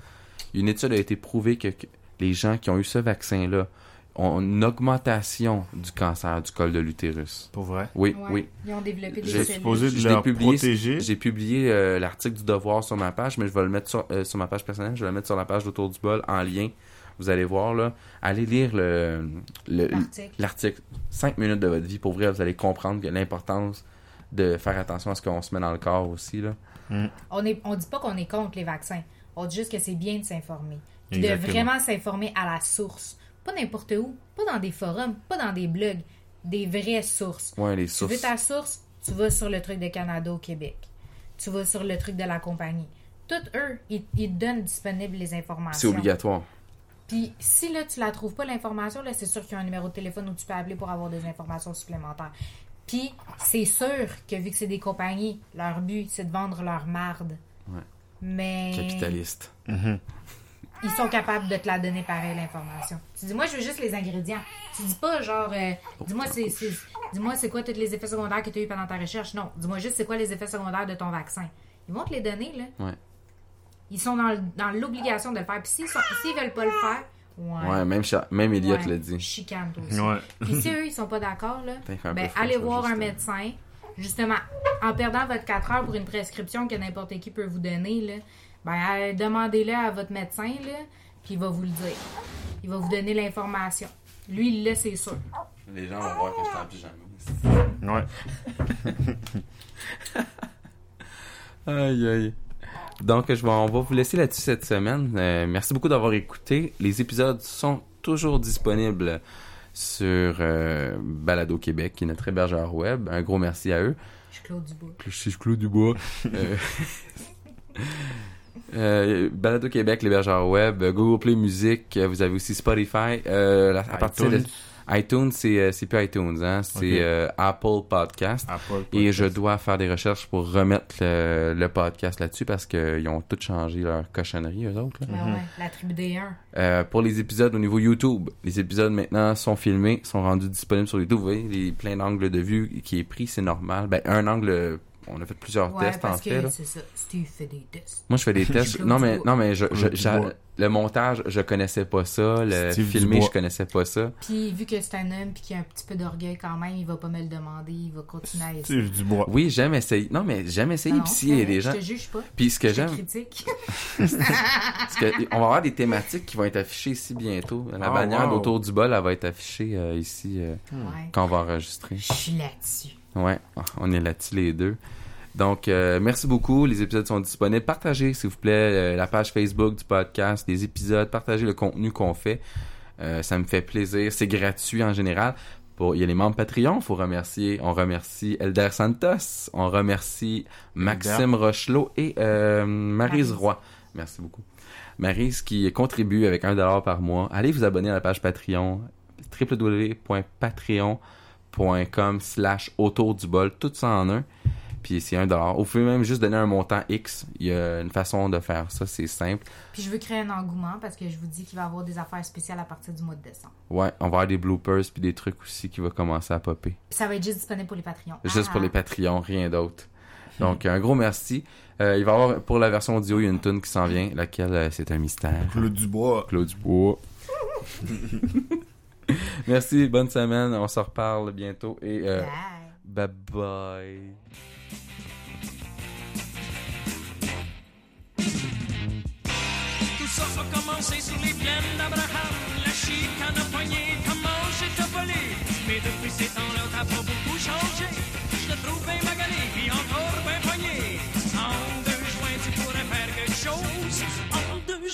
Une étude a été prouvée que les gens qui ont eu ce vaccin-là une augmentation du cancer du col de l'utérus. pour vrai, Oui, Ouais, oui. Ils ont développé des J'ai cellules. supposé de leur publié, protéger. j'ai publié euh, l'article du devoir sur ma page, mais je vais le mettre sur, euh, sur ma page personnelle, je vais le mettre sur la page d'Autour du bol en lien. Vous allez voir là, allez lire le le- L'article. l'article. Cinq minutes de votre vie, pour vrai, vous allez comprendre que l'importance de faire attention à ce qu'on se met dans le corps aussi là. On est, on dit pas qu'on est contre les vaccins. On dit juste que c'est bien de s'informer. Puis de vraiment s'informer à la source. Pas n'importe où. Pas dans des forums. Pas dans des blogs. Des vraies sources. Ouais, les Tu veux sources. ta source, tu vas sur le truc de Canada au Québec. Tu vas sur le truc de la compagnie. Toutes eux, ils, donnent disponibles les informations. C'est obligatoire. Puis si là, tu la trouves pas l'information, là, c'est sûr qu'il y a un numéro de téléphone où tu peux appeler pour avoir des informations supplémentaires. Puis c'est sûr que vu que c'est des compagnies, leur but, c'est de vendre leur marde. Ouais. Mais Capitaliste. Mhm. Ils sont capables de te la donner pareil, l'information. Tu dis, moi, je veux juste les ingrédients. Tu dis pas, genre, euh, dis-moi, c'est, c'est- dis-moi, c'est quoi tous les effets secondaires que tu as eu pendant ta recherche. Non, dis-moi juste, c'est quoi les effets secondaires de ton vaccin? Ils vont te les donner, là. Ouais. Ils sont dans, l'obligation de le faire. Puis s'ils, sont, s'ils veulent pas le faire, ouais. Ouais, même Cha- même Elliot Ouais, l'a dit. Chicane, toi aussi. Ouais. Puis si eux, ils sont pas d'accord, là, ben, allez voir un médecin. Justement, en perdant votre 4 heures pour une prescription que n'importe qui peut vous donner, là, ben, euh, demandez-le à votre médecin, là, puis il va vous le dire. Il va vous donner l'information. Lui, il l'a, c'est sûr. Les gens vont voir que je suis en pyjama. Ouais. (laughs) Aïe, aïe. Donc, je vais, on va vous laisser là-dessus cette semaine. Euh, merci beaucoup d'avoir écouté. Les épisodes sont toujours disponibles sur euh, Balado Québec, qui est notre hébergeur web. Un gros merci à eux. Je suis Claude Dubois. Je suis Claude Dubois. Euh, (laughs) euh, Balado Québec, l'hébergeur web, euh, Google Play Music, euh, vous avez aussi Spotify. Euh, la- à partir de iTunes. c'est euh, c'est plus iTunes, hein, c'est euh, Apple Podcast. Apple Et Podcast. je dois faire des recherches pour remettre le, le podcast là-dessus parce qu'ils ont tout changé leur cochonnerie, eux autres. là. Ouais, la tribu des 1. Euh, pour les épisodes au niveau YouTube, les épisodes maintenant sont filmés, sont rendus disponibles sur YouTube. Vous voyez, les plein d'angles de vue qui est pris, c'est normal. Ben, un angle on a fait plusieurs Ouais, tests en fait. que là. c'est ça. Steve fait des tests. Moi, je fais des (laughs) tests. Non, mais, non, mais je, le montage, je connaissais pas ça. Le Steve filmé, Dubois. je connaissais pas ça. Puis vu que c'est un homme puis qu'il a un petit peu d'orgueil quand même, il va pas me le demander, il va continuer à essayer. Steve Dubois. Oui, j'aime essayer. Non, mais j'aime essayer. Non, Puis s'il y a c'est des gens. Je te juge pas. Puis ce que j'aime, critique. (laughs) (laughs) c'est que on va avoir des thématiques qui vont être affichées ici bientôt. La Ah, bannière wow. autour du bol, elle va être affichée euh, ici euh, Ouais. quand on va enregistrer. Je suis là-dessus. Ouais, on est là-dessus les deux. Donc, euh, merci beaucoup. Les épisodes sont disponibles. Partagez, s'il vous plaît, euh, la page Facebook du podcast, les épisodes. Partagez le contenu qu'on fait. Euh, ça me fait plaisir. C'est gratuit en général. Pour, il y a les membres Patreon. faut remercier. On remercie Elder Santos. On remercie Maxime Rochelot et euh, Maryse Maryse. Roy. Merci beaucoup. Maryse qui contribue avec un dollar par mois. Allez vous abonner à la page Patreon www.patreon.com slash autour du bol, tout ça en un. Puis c'est un dollar. Vous pouvez même juste donner un montant X. Il y a une façon de faire ça, c'est simple. Puis je veux créer un engouement parce que je vous dis qu'il va y avoir des affaires spéciales à partir du mois de décembre. Ouais, on va avoir des bloopers puis des trucs aussi qui vont commencer à popper. Puis ça va être juste disponible pour les Patreons. Juste Ah, pour les Patreons, rien d'autre. Donc un gros merci. Euh, il va y avoir pour la version audio, il y a une tune qui s'en vient, laquelle euh, c'est un mystère. Claude Dubois. Claude Dubois. (laughs) (laughs) merci, bonne semaine. On se reparle bientôt et euh, Bye. bye bye. Tout ça a commencé sur les plaines d'Abraham. La chicane a poigné, comment j'ai volé. Mais depuis ces temps-là,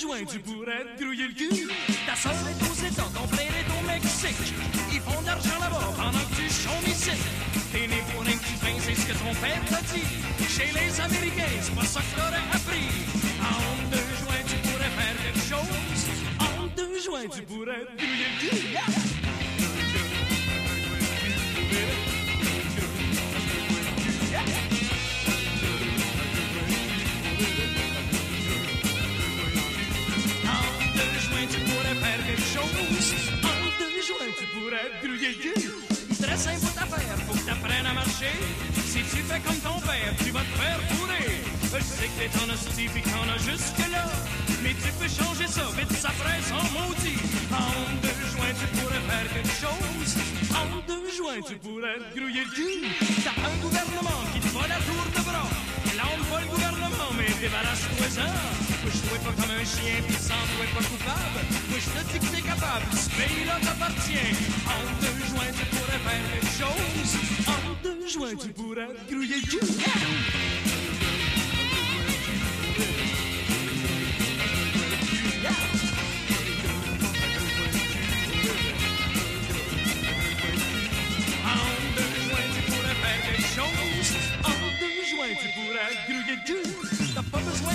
Joints, tu pourrais te grouiller le cul. Ta soeur est aux États, ton frère est au Mexique. Ils font de l'argent là-bas pendant que tu chômes ici. T'es né pour un petit pain, c'est ce que ton père t'a dit. Chez les Américains, c'est pas ça que t'aurais appris. En deux joints, tu pourrais faire quelque chose. En deux joints, tu pourrais grouiller le cul. Pourrais cul. Très simple à faire, faut que t'apprennes à marcher. Si tu fais comme ton père, tu vas te faire fourrer. Je sais que t'es en hostie pis qu'on a jusque-là. Mais tu peux changer ça, vite ça presse en maudit. En deux joints, tu pourrais faire quelque chose. En deux joints, tu pourrais te grouiller le cul. T'as un gouvernement qui te va la tour de bras. Lâme pas le gouvernement, mais débarrasse-toi-en. Moi, je pas comme un chien, pis sans toi pas coupable. Moi, je te dis que t'es capable, ce pays-là t'appartient. En deux joints, tu pourrais faire quelque chose. En deux joints, tu pourrais te grouiller le cul.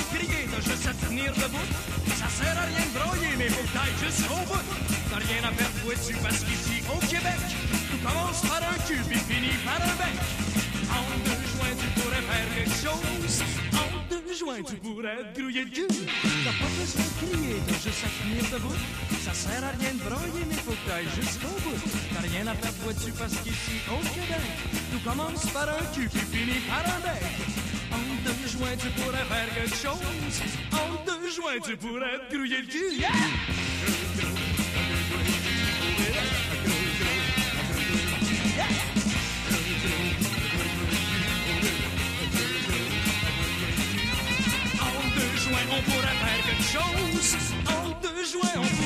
De crier, t'as juste à te tenir debout. Ça sert à rien de broyer, mais faut que t'ailles jusqu'au bout. T'as rien à perdre, toi, dessus, parce qu'ici, au Québec, tout commence par un cul, puis finit par un bec. En deux joints, tu pourrais faire quelque chose. En deux joints, tu pourrais te grouiller le cul. T'as pas besoin de crier, t'as juste à te tenir debout. Ça sert à rien de broyer, mais faut jusqu'au bout. T'as rien à perdre, dessus, parce qu'ici, au Québec, tout commence par un cul, puis finit par un bec. En deux joints, tu pourrais faire quelque chose. En deux joints, tu pourrais te grouiller le cul. Yeah! En on pourrait faire quelque chose. En deux joints, on